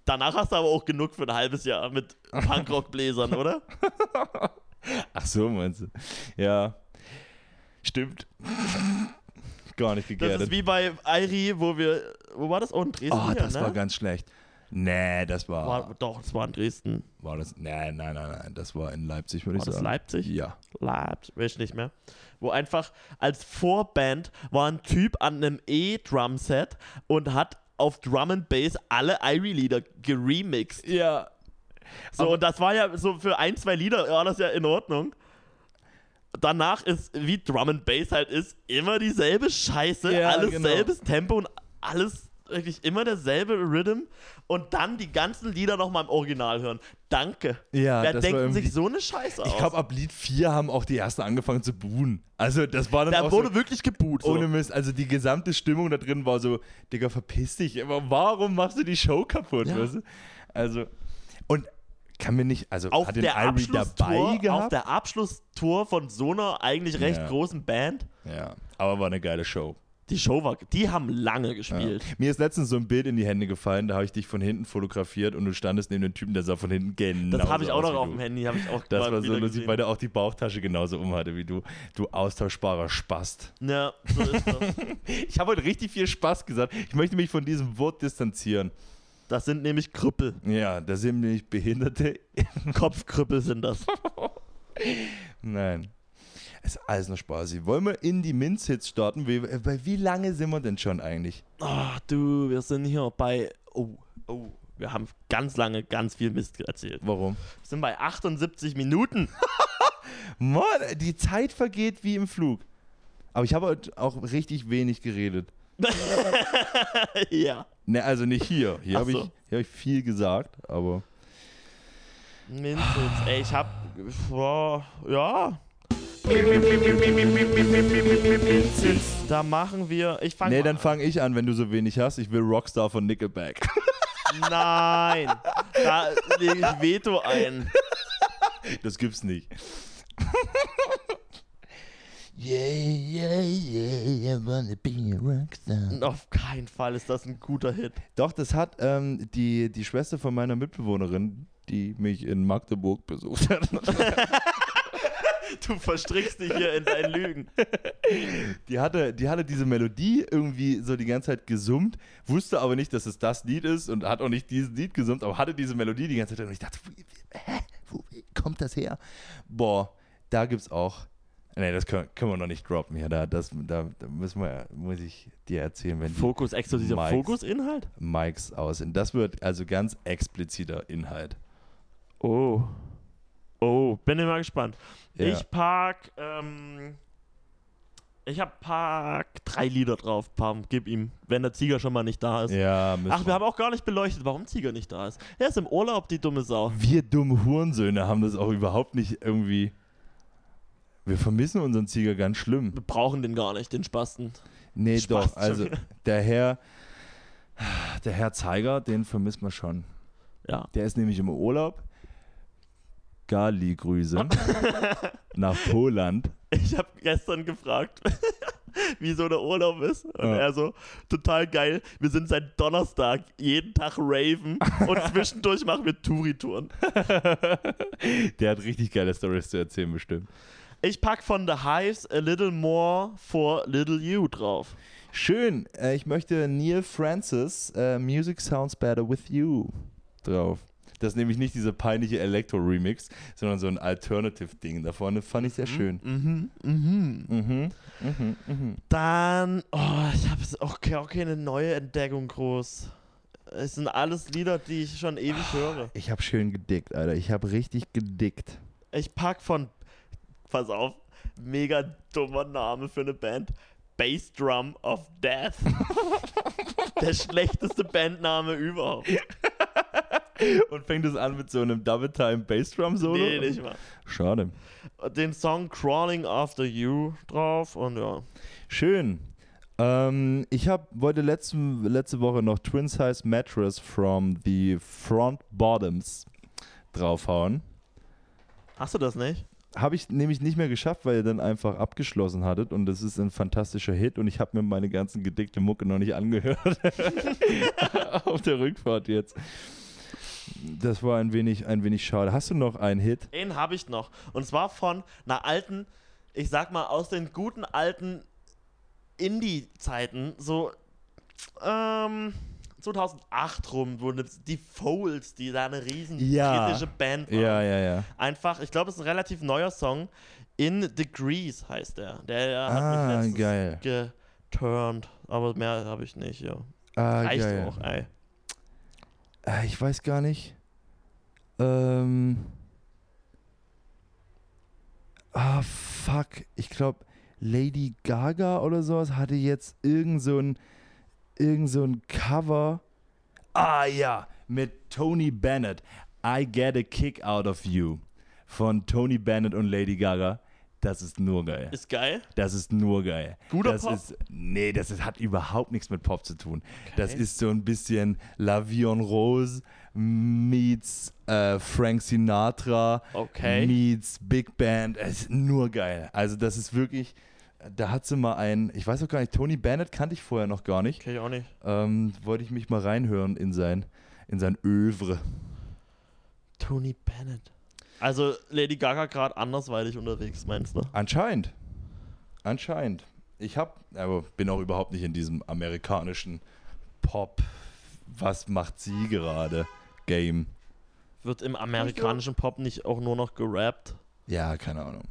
Danach hast du aber auch genug für ein halbes Jahr mit Punkrock-Bläsern, oder? Ach so, meinst du? Ja. Stimmt. Gar nicht Das gegärtet. ist wie bei Airi, wo wir. Wo war das? Oh, in Dresden. Oh, das ne? war ganz schlecht. Nee, das war. war, Doch, es war in Dresden. War das? Nee, nein, nein, nein. Das war in Leipzig, würde War ich das sagen. Leipzig? Ja. Leipzig, weiß ich nicht mehr. Wo einfach als Vorband war ein Typ an einem E-Drum-Set und hat auf Drum and Bass alle Irie-Lieder geremixed. Ja. So, Aber- und das war ja so für ein, zwei Lieder war das ja in Ordnung. Danach ist, wie Drum and Bass halt ist, immer dieselbe Scheiße, Ja, alles genau. selbes Tempo und alles wirklich immer derselbe Rhythm und dann die ganzen Lieder nochmal im Original hören. Danke. Ja, Wer das denkt sich so eine Scheiße aus? Ich glaube, ab Lied 4 haben auch die ersten angefangen zu buhen. Also, das war dann da auch wurde so, wirklich geboot. So. ohne Mist. Also, die gesamte Stimmung da drin war so, Digga, verpiss dich. Aber warum machst du die Show kaputt? Ja. Weißt du? Also, und kann mir nicht, also, auf hat den der, Irie dabei gehabt? auf der Abschlusstour von so einer eigentlich recht Ja. großen Band. ja, aber war eine geile Show. Die Show war, die haben lange Ja. gespielt. Mir ist letztens so ein Bild in die Hände gefallen, da habe ich dich von hinten fotografiert und du standest neben dem Typen, der sah von hinten genau Das habe ich auch noch auf dem Handy, habe ich auch Das war so lustig, weil der auch die Bauchtasche genauso umhatte wie du. Du austauschbarer Spast. Ja, so ist das. Ich habe heute richtig viel Spaß gesagt. Ich möchte mich von diesem Wort distanzieren. Das sind nämlich Krüppel. Ja, da sind nämlich Behinderte. Kopfkrüppel sind das. Nein. Ist alles nur Spaß. Wollen wir in die Minz-Hits starten? Wie, äh, bei wie lange sind wir denn schon eigentlich? Ach du, wir sind hier bei. Oh, oh. Wir haben ganz lange ganz viel Mist erzählt. Warum? Wir sind bei 78 Minuten. Mann, die Zeit vergeht wie im Flug. Aber ich habe heute auch richtig wenig geredet. ja. Ne, also nicht hier. Hier habe ich, so. hier hab ich viel gesagt, aber. Mindestens. Ey, ich hab. Boah, ja. Da machen wir. Ich fange Nee, dann fange ich an, wenn du so wenig hast. Ich will Rockstar von Nickelback. Nein. Da lege ich Veto ein. Das gibt's nicht. yeah, yeah, yeah, I wanna be a rockstar. Auf keinen Fall ist das ein guter Hit. Doch, das hat ähm, die, die Schwester von meiner Mitbewohnerin, die mich in Magdeburg besucht hat. Du verstrickst dich hier in deinen Lügen. Die hatte, die hatte diese Melodie irgendwie so die ganze Zeit gesummt, wusste aber nicht, dass es das Lied ist und hat auch nicht dieses Lied gesummt, aber hatte diese Melodie die ganze Zeit und ich dachte, wie- wie- hä, wo wie kommt das her? Boah, da gibt's auch Nee, das können, können wir noch nicht droppen hier. Da, das, da, da müssen wir, muss ich dir erzählen, wenn Fokus, exklusiver Mikes. Fokus-Inhalt? Mics aus sind. Das wird also ganz expliziter Inhalt. Oh. Oh, bin mal gespannt. Ja. Ich pack, ähm, ich hab pack drei Lieder drauf. Pam, gib ihm, wenn der Zieger schon mal nicht da ist. Ja, müssen Ach, wir haben auch gar nicht beleuchtet, warum Zieger nicht da ist. Er ist im Urlaub, die dumme Sau. wir dumme Hurensöhne haben das auch überhaupt nicht irgendwie. Wir vermissen unseren Zieger ganz schlimm. Wir brauchen den gar nicht, den Spasten. Nee, Spaß doch. Also der Herr, der Herr Zeiger, den vermisst man schon. Ja. Der ist nämlich im Urlaub. Gali-Grüße nach Poland. Ich habe gestern gefragt, wie so der Urlaub ist. Und Ja. er so, total geil. Wir sind seit Donnerstag jeden Tag raven und zwischendurch machen wir Touri-Touren. Der hat richtig geile Stories zu erzählen, bestimmt. Ich pack von The Hives a little more for little you drauf. Schön. Äh, ich möchte Neil Francis, äh, Music Sounds Better With You drauf. Das ist nämlich nicht dieser peinliche Elektro-Remix, sondern so ein Alternative-Ding. Da vorne fand ich sehr schön. Mhm, mhm. Mhm. Mhm. Mhm. Dann, oh, ich habe okay, okay, eine neue Entdeckung groß. Es sind alles Lieder, die ich schon ewig höre. Ich habe schön gedickt, Alter. Ich habe richtig gedickt. Ich pack von, pass auf, mega dummer Name für eine Band. Bass Drum of Death. Der schlechteste Bandname überhaupt. Und fängt es an mit so einem Double-Time-Bassdrum-Solo? Nee, nicht mal. Schade. Den Song Crawling After You drauf und ja. Schön. Ähm, ich hab, wollte letzte, letzte Woche noch Twin Size Mattress from the Front Bottoms draufhauen. Hast du das nicht? Habe ich nämlich nicht mehr geschafft, weil ihr dann einfach abgeschlossen hattet und das ist ein fantastischer Hit und ich habe mir meine ganzen gedickte Mucke noch nicht angehört. Auf der Rückfahrt jetzt. Das war ein wenig, ein wenig schade. Hast du noch einen Hit? Den habe ich noch. Und zwar von einer alten, ich sag mal, aus den guten alten Indie-Zeiten, so ähm, 2008 rum, ne- die Folds, die da eine riesen Ja. britische Band waren. Ja, ja, ja. Einfach, ich glaube, es ist ein relativ neuer Song. In Degrees heißt der. Der hat Ah, mich letztens geil. geturnt. Aber mehr habe ich nicht, ja. Ah, Reicht geil. auch, ey. Äh, ich weiß gar nicht. Ähm. Ah, fuck. Ich glaube, Lady Gaga oder sowas hatte jetzt irgend so ein, irgend so ein Cover. Ah, ja. Mit Tony Bennett. I Get a Kick Out of You. Von Tony Bennett und Lady Gaga. Das ist nur geil. Ist geil. Das ist nur geil. Guter das Pop? Ist, nee, das ist, hat überhaupt nichts mit Pop zu tun. Das ist so ein bisschen La Vie en Rose meets äh, Frank Sinatra Okay. meets Big Band. Es ist nur geil. Also das ist wirklich, da hat sie mal einen, ich weiß auch gar nicht, Tony Bennett kannte ich vorher noch gar nicht. Kenn ich auch nicht. Ähm, wollte ich mich mal reinhören in sein, in sein Övre. Tony Bennett. Also Lady Gaga gerade andersweitig unterwegs, meinst du? Anscheinend. Anscheinend. Ich hab, aber bin auch überhaupt nicht in diesem amerikanischen Pop. Was macht sie gerade? Game. Wird im amerikanischen Pop nicht auch nur noch gerappt? Ja, keine Ahnung.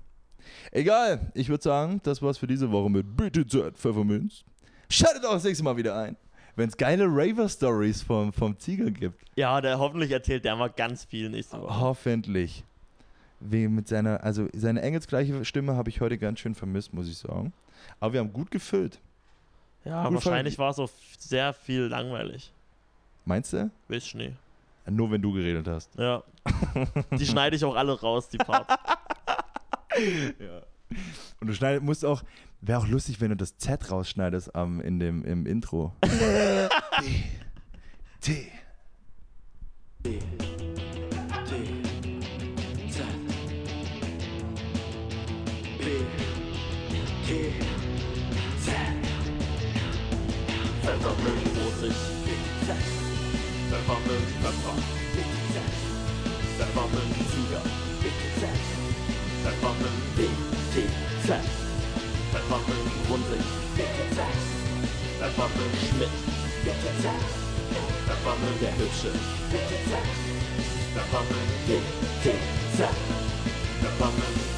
Egal, ich würde sagen, das war's für diese Woche mit Bitte Zeit Pfefferminz. Schaltet auch das nächste Mal wieder ein, wenn es geile Raver-Stories vom, vom Zieger gibt. Ja, der hoffentlich erzählt der mal ganz viel nächste Woche. Hoffentlich. Wegen mit seiner, also seine engelsgleiche Stimme habe ich heute ganz schön vermisst, muss ich sagen. Aber wir haben gut gefüllt. Ja, Gut wahrscheinlich war es f- sehr viel langweilig. Meinst du? Weiß ich nie. Nur wenn du geredet hast. Ja. Die schneide ich auch alle raus, die Parts. Und du schneidest, musst auch, wäre auch lustig, wenn du das Z rausschneidest am, in dem, im Intro. T. Bitte zack, da kommen, bitte zack, da kommen, bitte zack, da kommen, bitte zack, da kommen, bitte zack, da kommen, bitte zack, da kommen, bitte zack, da kommen, bitte zack, da kommen, bitte zack, da kommen, bitte zack, da kommen, bitte zack, da kommen, bitte zack, da kommen, bitte zack, da kommen, bitte zack, da kommen, bitte zack, da kommen, bitte